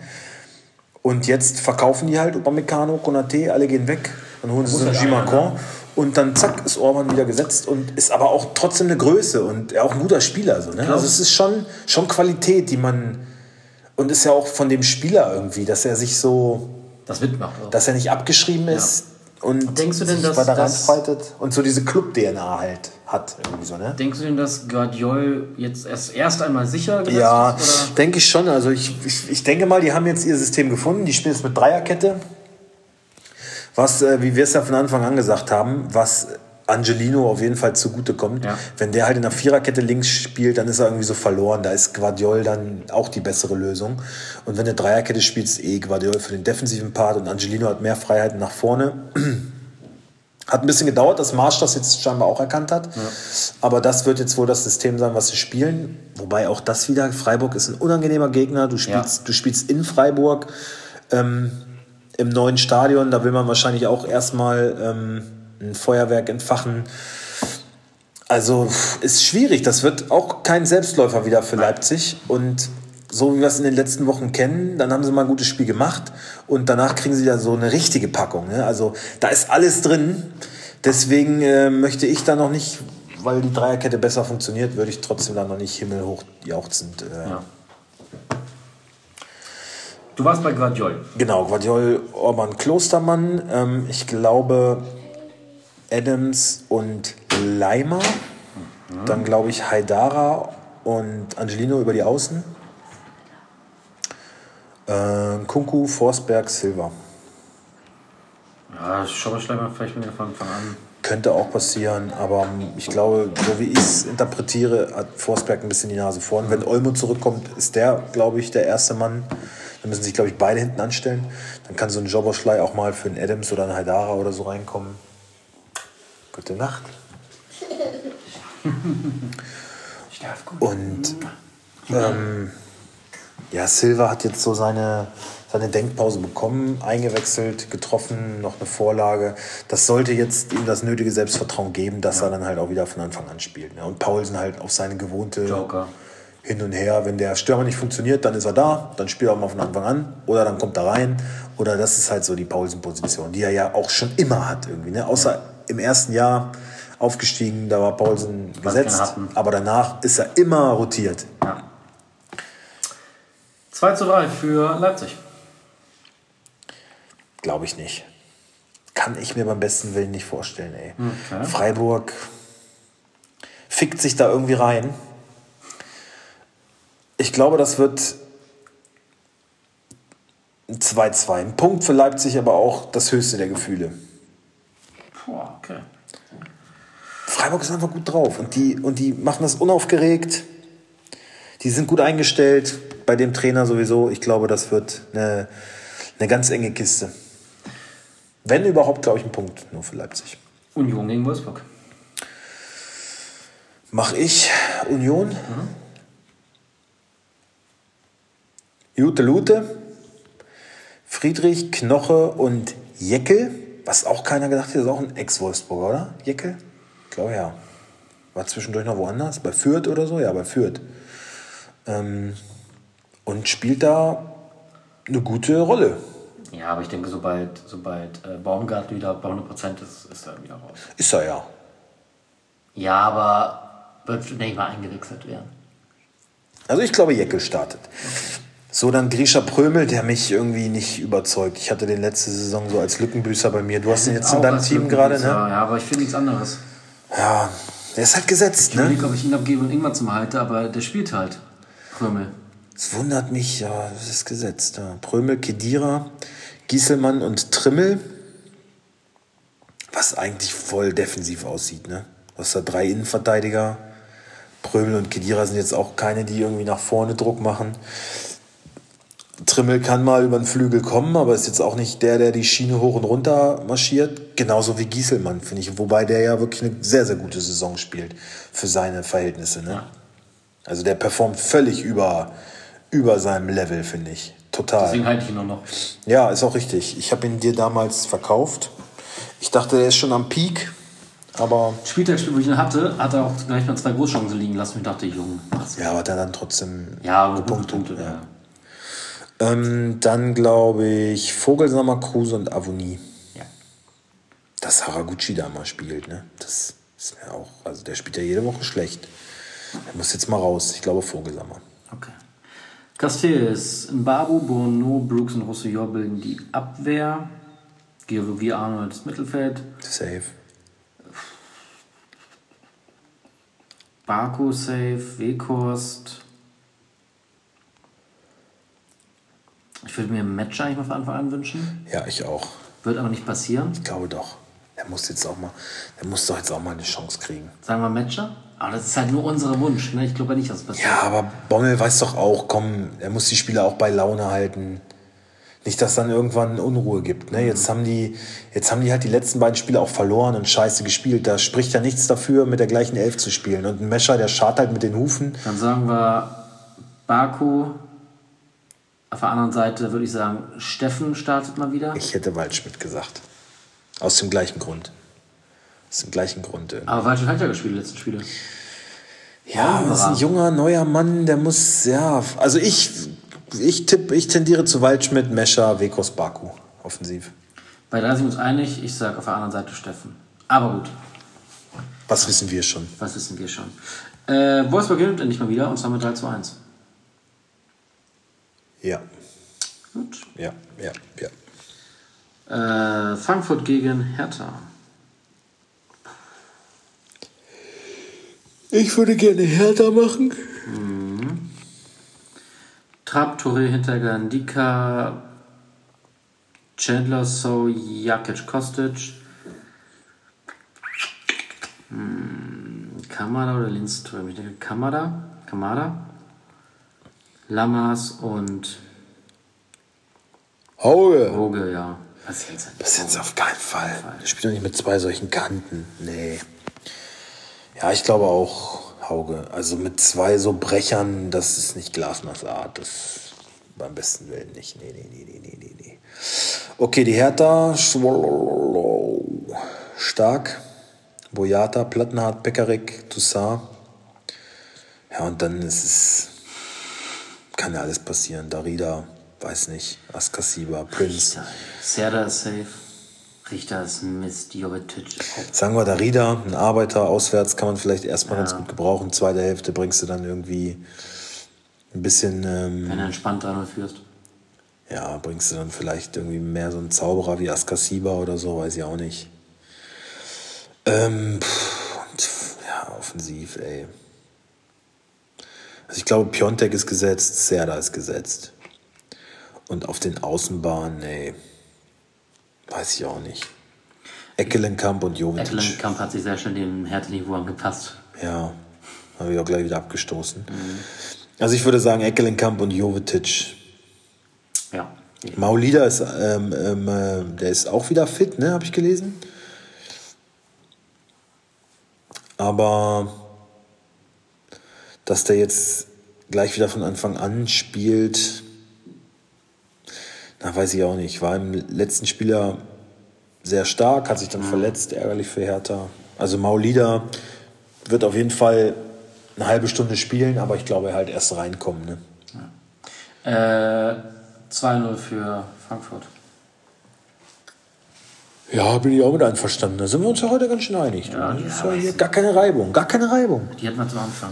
Und jetzt verkaufen die halt Upamecano, Konate, alle gehen weg. Dann holen sie so einen einer, Gimacon. Und dann zack, ist Orban wieder gesetzt und ist aber auch trotzdem eine Größe und auch ein guter Spieler. So, ne? Also es ist schon, schon Qualität, die man. Und ist ja auch von dem Spieler irgendwie, dass er sich so, Das mitmacht auch. dass er nicht abgeschrieben ist und Denkst du denn, sich dass weiter das- reinfightet und so diese Club-DNA halt hat. Irgendwie so, ne? Denkst du denn, dass Guardiol jetzt erst, erst einmal sicher gesetzt Ja, ist? Oder? denke ich schon. Also ich, ich, ich denke mal, die haben jetzt ihr System gefunden. Die spielen jetzt mit Dreierkette. Was, äh, wie wir es ja von Anfang an gesagt haben, was Angelino auf jeden Fall zugute kommt. Ja. Wenn der halt in der Viererkette links spielt, dann ist er irgendwie so verloren. Da ist Guardiol dann auch die bessere Lösung. Und wenn du Dreierkette spielst, eh Guardiol für den defensiven Part und Angelino hat mehr Freiheiten nach vorne. Hat ein bisschen gedauert, dass Marsch das jetzt scheinbar auch erkannt hat. Aber das wird jetzt wohl das System sein, was sie spielen. Wobei auch das wieder, Freiburg ist ein unangenehmer Gegner. Du spielst, du spielst in Freiburg ähm, im neuen Stadion. Da will man wahrscheinlich auch erstmal ähm, ein Feuerwerk entfachen. Also ist schwierig. Das wird auch kein Selbstläufer wieder für Leipzig. Und so wie wir es in den letzten Wochen kennen, dann haben sie mal ein gutes Spiel gemacht und danach kriegen sie ja so eine richtige Packung. Ne? Also da ist alles drin. Deswegen äh, möchte ich da noch nicht, weil die Dreierkette besser funktioniert, würde ich trotzdem da noch nicht himmelhoch jauchzend. Äh, Ja. Du warst bei Guardiol. Genau, Guardiol, Orban, Klostermann. Ähm, ich glaube Adams und Leimer. Dann glaube ich Haidara und Angelino über die Außen. Ähm, Kunku, Forsberg, Silva. Ja, schau mal vielleicht wieder von Anfang an. Könnte auch passieren, aber ich glaube, so wie ich es interpretiere, hat Forsberg ein bisschen die Nase vorn. Wenn Olmo zurückkommt, ist der, glaube ich, der erste Mann. Dann müssen sich, glaube ich, beide hinten anstellen. Dann kann so ein Jobberschlei auch mal für einen Adams oder einen Haidara oder so reinkommen. Gute Nacht. Schlaf gut. Und ähm, ja, Silva hat jetzt so seine, seine Denkpause bekommen, eingewechselt, getroffen, noch eine Vorlage. Das sollte jetzt ihm das nötige Selbstvertrauen geben, dass er dann halt auch wieder von Anfang an spielt. Ne? Und Paulsen halt auf seine gewohnte Joker. Hin und her. Wenn der Stürmer nicht funktioniert, dann ist er da, dann spielt er auch mal von Anfang an oder dann kommt er rein. Oder das ist halt so die Paulsen-Position, die er ja auch schon immer hat irgendwie. Ne? Außer im ersten Jahr aufgestiegen, da war Paulsen Was gesetzt, aber danach ist er immer rotiert. Ja. 2 zu 3 für Leipzig. Glaube ich nicht. Kann ich mir beim besten Willen nicht vorstellen, ey. Okay. Freiburg fickt sich da irgendwie rein. Ich glaube, das wird ein 2-2. Ein Punkt für Leipzig, aber auch das höchste der Gefühle. Boah, okay. Freiburg ist einfach gut drauf und die, und die machen das unaufgeregt. Die sind gut eingestellt bei dem Trainer sowieso. Ich glaube, das wird eine, eine ganz enge Kiste. Wenn überhaupt, glaube ich, ein Punkt nur für Leipzig. Union gegen Wolfsburg. Mach ich Union. Jute Lute, Friedrich, Knoche und Jeckel. Was auch keiner gedacht hat, ist auch ein Ex-Wolfsburger, oder? Jeckel? Ich glaube ja. War zwischendurch noch woanders, bei Fürth oder so? Ja, bei Fürth. Ähm, und spielt da eine gute Rolle. Ja, aber ich denke, sobald, sobald äh, Baumgart wieder bei 100% ist, ist er wieder raus. Ist er ja. Ja, aber wird, denke ich mal, eingewechselt werden. Also ich glaube, Jeckel startet. So, dann Grisha Prömel, der mich irgendwie nicht überzeugt. Ich hatte den letzte Saison so als Lückenbüßer bei mir. Du hast ihn jetzt in deinem Team gerade, ne? Ja, aber ich finde nichts anderes. Ja, der ist halt gesetzt, Ich ne? überlege, ob ich ihn abgebe und irgendwann zum halte, aber der spielt halt. Krümel. Es wundert mich, ja, das ist gesetzt. Ja. Prömel, Kedira, Gieselmann und Trimmel. Was eigentlich voll defensiv aussieht, ne? Du hast da drei Innenverteidiger. Prömel und Kedira sind jetzt auch keine, die irgendwie nach vorne Druck machen. Trimmel kann mal über den Flügel kommen, aber ist jetzt auch nicht der, der die Schiene hoch und runter marschiert. Genauso wie Gieselmann, finde ich. Wobei der ja wirklich eine sehr, sehr gute Saison spielt für seine Verhältnisse. Ne? Also der performt völlig über, über seinem Level, finde ich. Total. Deswegen halte ich ihn nur noch. Ja, ist auch richtig. Ich habe ihn dir damals verkauft. Ich dachte, der ist schon am Peak, aber Spieltagsspiel, wo ich ihn hatte, hat er auch gleich mal zwei Großchancen liegen lassen. Ich dachte, Junge, mach's. ja, aber der dann trotzdem Ja, aber gute gepunktet. Punkte. Ja. Ähm, dann glaube ich Vogelsammer, Kruse und Avonie. ja. Dass Haraguchi da mal spielt, ne? Das ist mir auch, also der spielt ja jede Woche schlecht. Der muss jetzt mal raus. Ich glaube Vogelsammer. Okay. Castells, Mbabu, Bono, Brooks und Roussillon bilden die Abwehr. Geologie Arnold das Mittelfeld. Safe. Baku safe, Weghorst. Ich würde mir einen Match eigentlich mal von Anfang an wünschen. Ja, ich auch. Wird aber nicht passieren. Ich glaube doch. Der muss jetzt auch mal, der muss doch jetzt auch mal eine Chance kriegen. Sagen wir Matcher. Aber das ist halt nur unser Wunsch. Ne? Ich glaube nicht, dass es passiert. Ja, aber Bommel weiß doch auch, komm, er muss die Spieler auch bei Laune halten. Nicht, dass dann irgendwann Unruhe gibt. Ne? Jetzt, haben die, jetzt haben die halt die letzten beiden Spiele auch verloren und scheiße gespielt. Da spricht ja nichts dafür, mit der gleichen Elf zu spielen. Und ein Mescher, der schart halt mit den Hufen. Dann sagen wir Baku. Auf der anderen Seite würde ich sagen, Steffen startet mal wieder. Ich hätte Waldschmidt gesagt. Aus dem gleichen Grund. Aus dem gleichen Grund. irgendwie. Aber Waldschmidt hat ja gespielt, die letzten Spiele. Ja, das ist ein junger, neuer Mann, der muss, ja, also ich, ich tippe, ich tendiere zu Waldschmidt, Mescher, Wekos, Baku, offensiv. Bei da sind wir uns einig. Ich sage auf der anderen Seite Steffen. Aber gut, Was wissen wir schon? was wissen wir schon. Äh, Wolfsburg gewinnt endlich mal wieder und zwar mit 3 zu 1. Ja, Gut. ja, ja, ja. Äh, Frankfurt gegen Hertha. Ich würde gerne Hertha machen. Trapp, Touré, Hinterger, Ndika, Chandler, So, Jakic, Kostic. Hm, Kamada oder Lindström? Ich denke Kamada. Kamada. Lammers und Hauge. Roge, ja. Ist jetzt auf keinen Fall. Ich spiele doch nicht mit zwei solchen Kanten. Nee. Ja, ich glaube auch Hauge. Also mit zwei so Brechern, das ist nicht Glasners Art. Das beim besten Willen nicht. Nee, nee, nee, nee, nee, nee, nee. Okay, die Hertha. Stark. Boyata, Plattenhardt, Pekarik, Toussaint. Ja, und dann ist es. Kann ja alles passieren. Darida, weiß nicht. Askasiba, Prince. Serda ist safe. Richter ist ein Mist. Jovetic. Sagen wir Darida, ein Arbeiter auswärts kann man vielleicht erstmal Ja. ganz gut gebrauchen. Zweite Hälfte bringst du dann irgendwie ein bisschen, ähm, Wenn du entspannt 3 führst. ja, bringst du dann vielleicht irgendwie mehr so einen Zauberer wie Askasiba oder so, weiß ich auch nicht. Ähm, pff, und, ja, offensiv, ey. Also ich glaube, Piontek ist gesetzt, Serda ist gesetzt. Und auf den Außenbahnen, ey, weiß ich auch nicht. Eckelenkamp und Jovetic. Eckelenkamp hat sich sehr schnell dem Härteniveau angepasst. Ja, habe ich auch gleich wieder abgestoßen. Also ich würde sagen Eckelenkamp und Jovetic. Ja. Maulida ist, ähm, ähm, äh, der ist auch wieder fit, ne, habe ich gelesen. Aber dass der jetzt gleich wieder von Anfang an spielt, Na, weiß ich auch nicht. War im letzten Spieler sehr stark, hat sich dann verletzt, ärgerlich für Hertha. Also Maulida wird auf jeden Fall eine halbe Stunde spielen, aber ich glaube, er halt erst reinkommen. Ne? Äh, 2-0 für Frankfurt. Ja, bin ich auch mit einverstanden. Da sind wir uns ja heute ganz schön einig. Ja, das ja, ist ja hier gar keine Reibung, gar keine Reibung. Die hatten wir zum Anfang.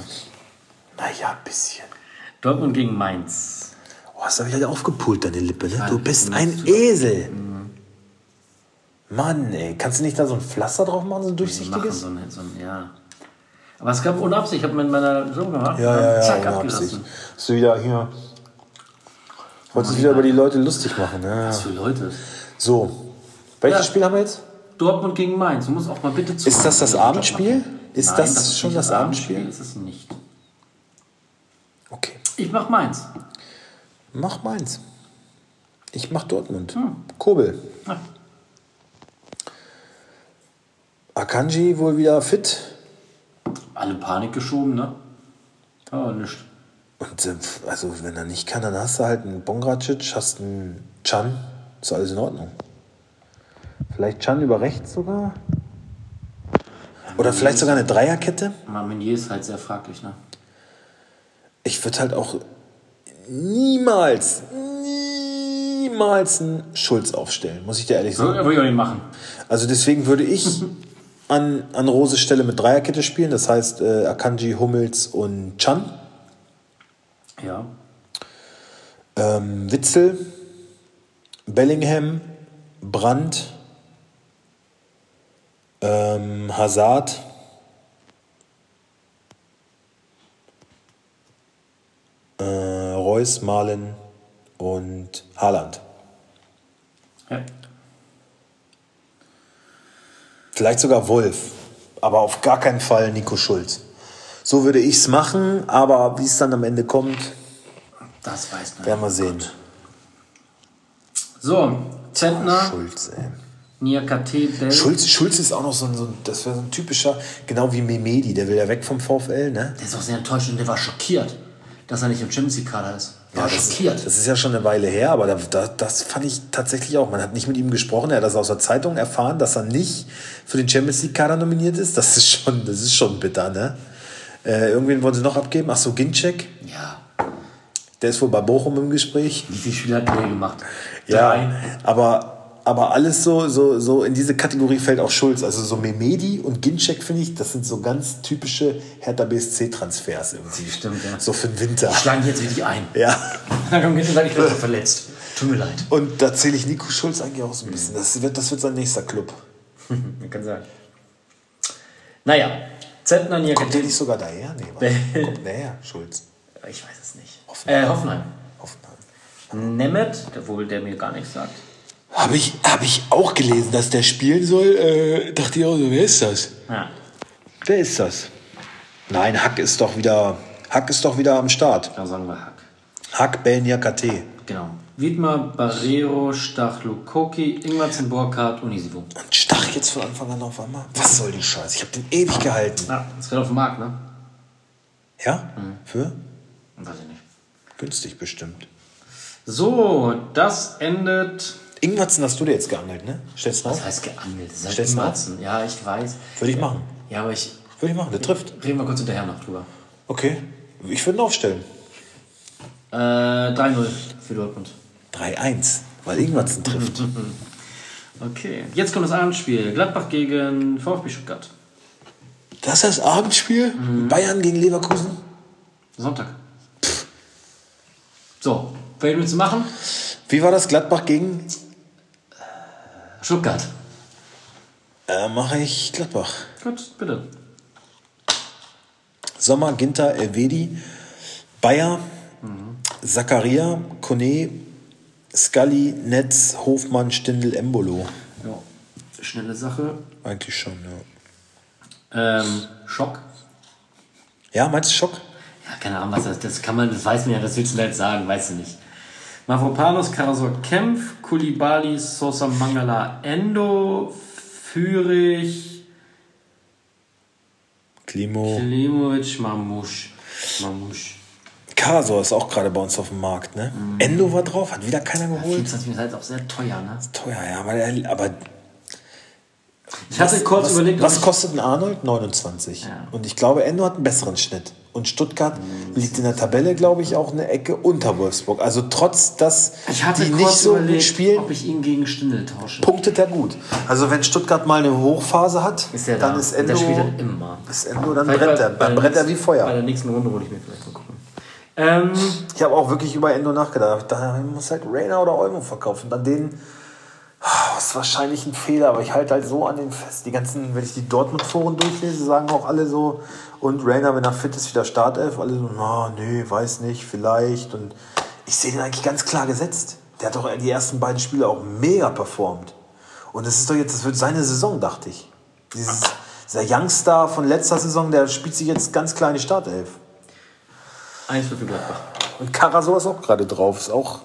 Naja, ein bisschen. Dortmund gegen Mainz. Oh, hast du wieder aufgepult, deine Lippe, ne? Du bist das ein. Esel. Mann, ey. Kannst du nicht da so ein Pflaster drauf machen, so ein Die machen durchsichtiges? so ein, so ein, ja. Aber es gab ohne Absicht. Ich habe mit meiner so gemacht. Ja, ja, ja. Zack, abgelassen. Hast du wieder hier. Wolltest du wieder über die Leute lustig machen, ne? Was für Leute. So. Welches Ja. Spiel haben wir jetzt? Dortmund gegen Mainz. Du musst auch mal bitte zu. Ist das das Abendspiel? Ist Nein, das schon nicht das Abendspiel? Ist es nicht. Ich mach Mainz. Mach meins. Ich mach Dortmund. Hm. Kobel. Ja. Akanji wohl wieder fit. Alle Panik geschoben, ne? Oh, nicht. Und äh, also, wenn er nicht kann, dann hast du halt einen Bongracic, hast einen Chan. Ist alles in Ordnung. Vielleicht Chan über rechts sogar? Oder vielleicht sogar eine Dreierkette? Marminier ist halt sehr fraglich, ne? Ich würde halt auch niemals, niemals einen Schulz aufstellen, muss ich dir ehrlich sagen. würde ich auch nicht machen. Also deswegen würde ich an, an Roses Stelle mit Dreierkette spielen. Das heißt äh, Akanji, Hummels und Chan. Ja. Ähm, Witzel, Bellingham, Brandt, ähm, Hazard. Äh, Reus, Malen und Haaland. ja. Vielleicht sogar Wolf, aber auf gar keinen Fall Nico Schulz. So würde ich es machen, aber wie es dann am Ende kommt, Das weiß man. werden wir sehen. So, Zentner, Schulz, ey. Niakate, Bell. Schulz, Schulz ist auch noch so ein, so ein das wäre so ein typischer, genau wie Memedi, der will ja weg vom VfL, ne? Der ist auch sehr enttäuscht und der war schockiert, dass er nicht im Champions League Kader ist. War das, schockiert. das ist ja schon eine Weile her, aber da, da, das fand ich tatsächlich auch. Man hat nicht mit ihm gesprochen, er hat das aus der Zeitung erfahren, dass er nicht für den Champions League Kader nominiert ist. Das ist schon, das ist schon bitter, ne? Äh, irgendwen wollen sie noch abgeben? Ach so, Ginczek, ja. der ist wohl bei Bochum im Gespräch. Wie viele Spiele hat der gemacht? Ja, Drei. aber, aber alles so, so, so in diese Kategorie fällt auch Schulz. Also so Memedi und Ginczek, finde ich, das sind so ganz typische Hertha BSC-Transfers irgendwie. Stimmt, ja. So für den Winter. Die schlagen jetzt wirklich ein. Ja. Dann kommt sagt, ich bin verletzt. Tut mir leid. Und da zähle ich Nico Schulz eigentlich auch so ein bisschen. Das wird, das wird sein nächster Club. Kann sein. Naja, Zentner, Kommt Niakate. der nicht sogar daher? Nee, warte. Kommt der her? Schulz. Ich weiß es nicht. Hoffenheim. Äh, Hoffenheim. Hoffenheim. Nemeth, obwohl der mir gar nichts sagt. Habe ich, hab ich auch gelesen, dass der spielen soll. Äh, dachte ich auch so, wer ist das? Ja. Wer ist das? Nein, Hack ist doch wieder, Hack ist doch wieder am Start. Da sagen wir Hack. Hack Belnia KT. Genau. Wiedmer, Barrero, Stach, Lukoki, Ingwertsen, Burkhardt, Unisivo. Und Stach jetzt von Anfang an auf einmal? Was soll die Scheiße? Ich habe den ewig gehalten. Ja, das wird auf dem Markt, ne? Ja? Für? Weiß ich nicht. Günstig bestimmt. So, das endet. Ingwertsen hast du dir jetzt geangelt, ne? Stellst du Was heißt geangelt? Das halt Stellst du Ingwertsen. Ja, ich weiß. Würde ich machen. Ja, aber ich. Würde ich machen. Der trifft. Reden wir kurz hinterher noch drüber. Okay. Ich würde ihn aufstellen. Äh, 3-0 für Dortmund. 3-1, weil Ingwertsen trifft. Okay. Jetzt kommt das Abendspiel. Gladbach gegen VfB Stuttgart. Das ist das Abendspiel? Bayern gegen Leverkusen? Sonntag. So, wen willst du machen? Wie war das Gladbach gegen? Stuttgart. Äh, mache ich Gladbach. Gut, bitte. Sommer, Ginter, Elvedi, Bayer, Zakaria, Kone, Scully, Netz, Hofmann, Stindl, Embolo. Ja. Schnelle Sache. Eigentlich schon, ja. Ähm, Schock. Ja, meinst du Schock? Ja, keine Ahnung, was das, das kann man, das weiß man ja, das willst du mir jetzt sagen, weißt du nicht. Mavropanos, Karasor, Kempf, Kulibali, Sosa, Mangala, Endo, Fürich, Klimo, Klimovic, Mamusch. Mamusch. Karasor ist auch gerade bei uns auf dem Markt, ne? Endo war drauf, hat wieder keiner geholt. 24 ist halt auch sehr teuer, ne? Teuer, ja, aber, er, aber Ich hatte kurz was, überlegt, was kostet ein Arnold? 29. Ja. Und ich glaube, Endo hat einen besseren Schnitt. Und Stuttgart liegt in der Tabelle, glaube ich, auch eine Ecke unter Wolfsburg. Also trotz, dass ich hatte die nicht so gut überlegt, spielen, ob ich ihn gegen Stindel tausche. punktet er gut. Also wenn Stuttgart mal eine Hochphase hat, Ist dann da? ist Endo, Der spielt dann immer. ist Endo dann Vielleicht brennt er, dann brennt er wie Feuer. Bei der nächsten Runde hole ich mir vielleicht mal gucken. Ähm, Ich habe auch wirklich über Endo nachgedacht. Ich muss halt Rainer oder Olmo verkaufen. An denen ah, ist wahrscheinlich ein Fehler, aber ich halte halt so an den fest. Die ganzen, wenn ich die Dortmund-Foren durchlese, sagen auch alle so, und Rainer, wenn er fit ist, wieder Startelf. Alle so, na, nee, weiß nicht, vielleicht. Und ich sehe den eigentlich ganz klar gesetzt. Der hat doch die ersten beiden Spiele auch mega performt. Und das ist doch jetzt, das wird seine Saison, dachte ich. Dieses, dieser Youngstar von letzter Saison, der spielt sich jetzt ganz klar in die Startelf. eins für Gladbach. Und Karasor ist auch gerade drauf, ist auch,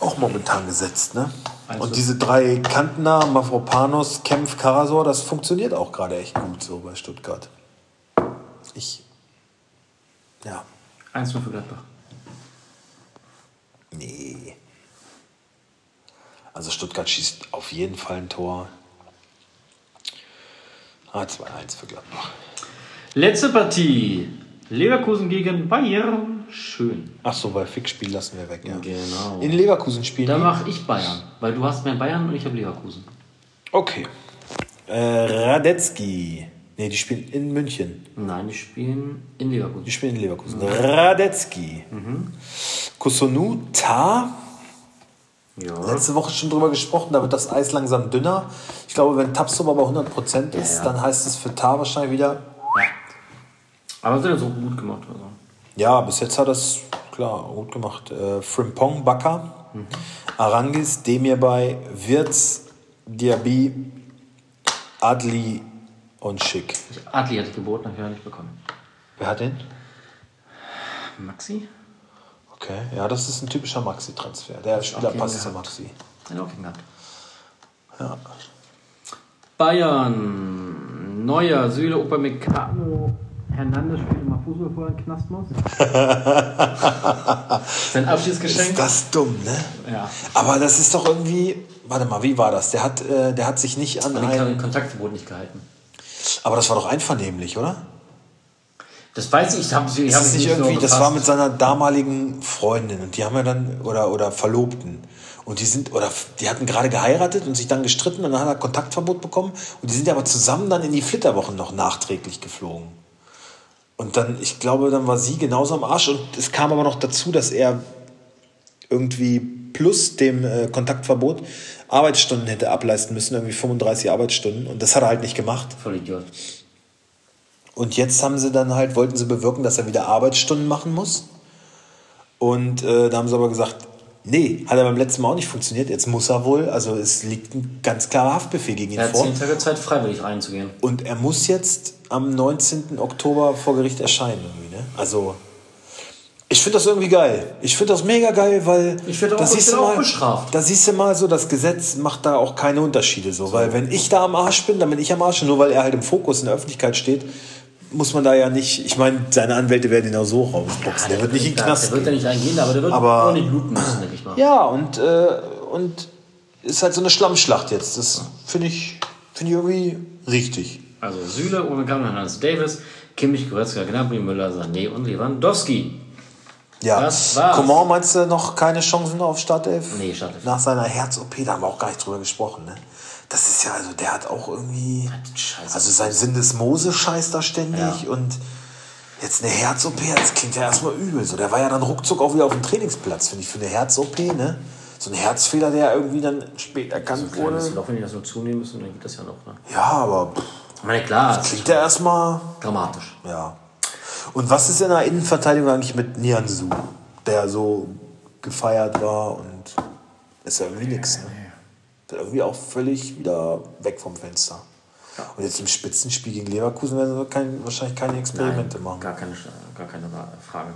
auch momentan gesetzt. Ne? Also- Und diese drei Kantner, Mavropanos, Kempf, Karasor, das funktioniert auch gerade echt gut so bei Stuttgart. Ich. Ja. Eins nur für Gladbach. Nee. Also Stuttgart schießt auf jeden Fall ein Tor. Ah, 2-1 für Gladbach. Letzte Partie. Leverkusen gegen Bayern. Schön. Ach so, bei Fixspiel lassen wir weg, ja. Genau. In Leverkusen spielen Da die? mache ich Bayern. Weil du hast mehr Bayern und ich habe Leverkusen. Okay. Äh, Radetzky. Nee, die spielen in München. Nein, die spielen in Leverkusen. Die spielen in Leverkusen. Radetzky. Kusonu, Ta. Ja. Letzte Woche schon drüber gesprochen, da wird das Eis langsam dünner. Ich glaube, wenn Tapsoba bei 100% ist, Ja, ja. dann heißt es für Ta wahrscheinlich wieder. Aber sie hat so gut gemacht. Also. Ja, bis jetzt hat das klar gut gemacht. Äh, Frimpong, Baka, Arangis, Demirbay, Wirz, Diaby, Adli und Schick. Adli hatte ich geboten, habe ich ja nicht bekommen. Wer hat den? Maxi? Okay, ja, das ist ein typischer Maxi-Transfer. Der Spieler passt zu Maxi. Hat auch gehabt. Ja. Bayern. Neuer, Süle, Upamecano. Hernandez spielt mal Fußball vor den Knast muss. Sein Abschiedsgeschenk. Ist das dumm, ne? Ja. Aber das ist doch irgendwie. Warte mal, wie war das? Der hat, äh, der hat sich nicht an Den einen. Kontaktverbot nicht gehalten. Aber das war doch einvernehmlich, oder? Das weiß ich, ich habe ich Ist hab das nicht so irgendwie, das befasst. war mit seiner damaligen Freundin und die haben ja dann, oder, oder Verlobten. Und die sind, oder die hatten gerade geheiratet und sich dann gestritten und dann hat er Kontaktverbot bekommen. Und die sind ja aber zusammen dann in die Flitterwochen noch nachträglich geflogen. Und dann, ich glaube, dann war sie genauso am Arsch. Und es kam aber noch dazu, dass er irgendwie plus dem äh, Kontaktverbot Arbeitsstunden hätte ableisten müssen, irgendwie 35 Arbeitsstunden. Und das hat er halt nicht gemacht. Voll Idiot. Und jetzt haben sie dann halt, wollten sie bewirken, dass er wieder Arbeitsstunden machen muss. Und äh, da haben sie aber gesagt, nee, hat er beim letzten Mal auch nicht funktioniert. Jetzt muss er wohl, also es liegt ein ganz klarer Haftbefehl gegen ihn Er hat vor. zehn Tage Zeit, freiwillig reinzugehen. Und er muss jetzt am 19. Oktober vor Gericht erscheinen. Irgendwie, ne? Also, ich finde das irgendwie geil. Ich finde das mega geil, weil Ich werd auch- da ich siehst du mal, bestraft. Da siehst du mal so, das Gesetz macht da auch keine Unterschiede so, weil wenn ich da am Arsch bin, dann bin ich am Arsch. Nur weil er halt im Fokus in der Öffentlichkeit steht, muss man da ja nicht. Ich meine, seine Anwälte werden ihn auch so rausboxen. der wird nicht in den Knast Der wird ja nicht eingehen, aber der wird Aber- auch nicht bluten müssen, denke ich mal. Ja, und, äh, und ist halt so eine Schlammschlacht jetzt. Das finde ich, finde ich irgendwie richtig. Also Süle, Upamecano, Hernandez, Davis, Kimmich, Goretzka, Gnabry, Müller, Sané und Lewandowski. Ja, Das war's. Coman meinst du noch keine Chancen auf Startelf? Nee, Startelf. Nach seiner Herz-OP, da haben wir auch gar nicht drüber gesprochen, ne? Das ist ja, also der hat auch irgendwie. Scheiße. Also sein Syndesmose scheißt da ständig Ja. und jetzt eine Herz-OP, das klingt ja erstmal übel. So, der war ja dann ruckzuck auch wieder auf dem Trainingsplatz, finde ich, für eine Herz-OP, ne? So ein Herzfehler, der irgendwie dann spät erkannt Kleines wurde. Loch, wenn die das nur zunehmen müssen, dann geht das ja noch. Ne? Ja, aber pff, Ich meine, klar, das klingt ja erstmal. dramatisch. Ja. Und was ist in der Innenverteidigung eigentlich mit Nianzu, der so gefeiert war und ist ja irgendwie nix, ne? Irgendwie auch völlig wieder weg vom Fenster. Und jetzt im Spitzenspiel gegen Leverkusen werden sie kein, wahrscheinlich keine Experimente machen. Gar keine, gar keine Frage.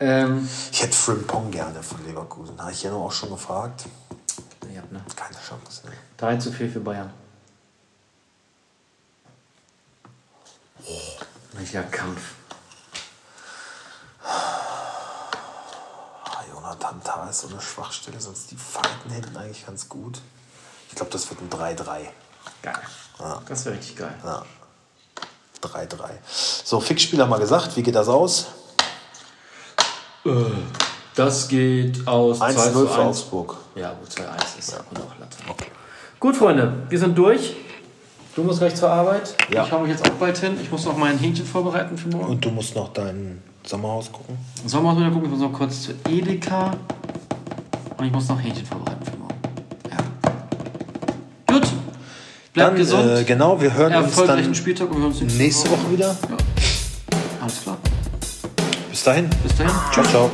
Ähm, Ich hätte Frimpong gerne von Leverkusen. Habe ich ja noch auch schon gefragt. ja, ne? Keine Chance. Ne? 3 zu 4 für Bayern. Welcher Kampf. Kantar ist so eine Schwachstelle, sonst die Falten hinten eigentlich ganz gut. Ich glaube, das wird ein 3-3. Geil. Das wäre richtig geil. Ja. 3-3. So, Fixspiel haben wir gesagt. Wie geht das aus? Das geht aus 2 1-0 zu für 1. Augsburg. Ja, gut, 2-1 ist ja auch noch Latte. Gut, Freunde, wir sind durch. Du musst gleich zur Arbeit. Ja. Ich schaue mich jetzt auch bald hin. Ich muss noch mein Hähnchen vorbereiten für morgen. Und du musst noch dein Sommerhaus gucken. Mal wieder gucken? Ich muss noch kurz zu Edeka. Und ich muss noch Hähnchen vorbereiten für morgen. Bleibt Dann, gesund. Äh, genau, wir hören uns dann Spieltag und wir hören uns nächste Woche wieder. Alles klar. Bis dahin. Bis dahin. Ciao, ciao.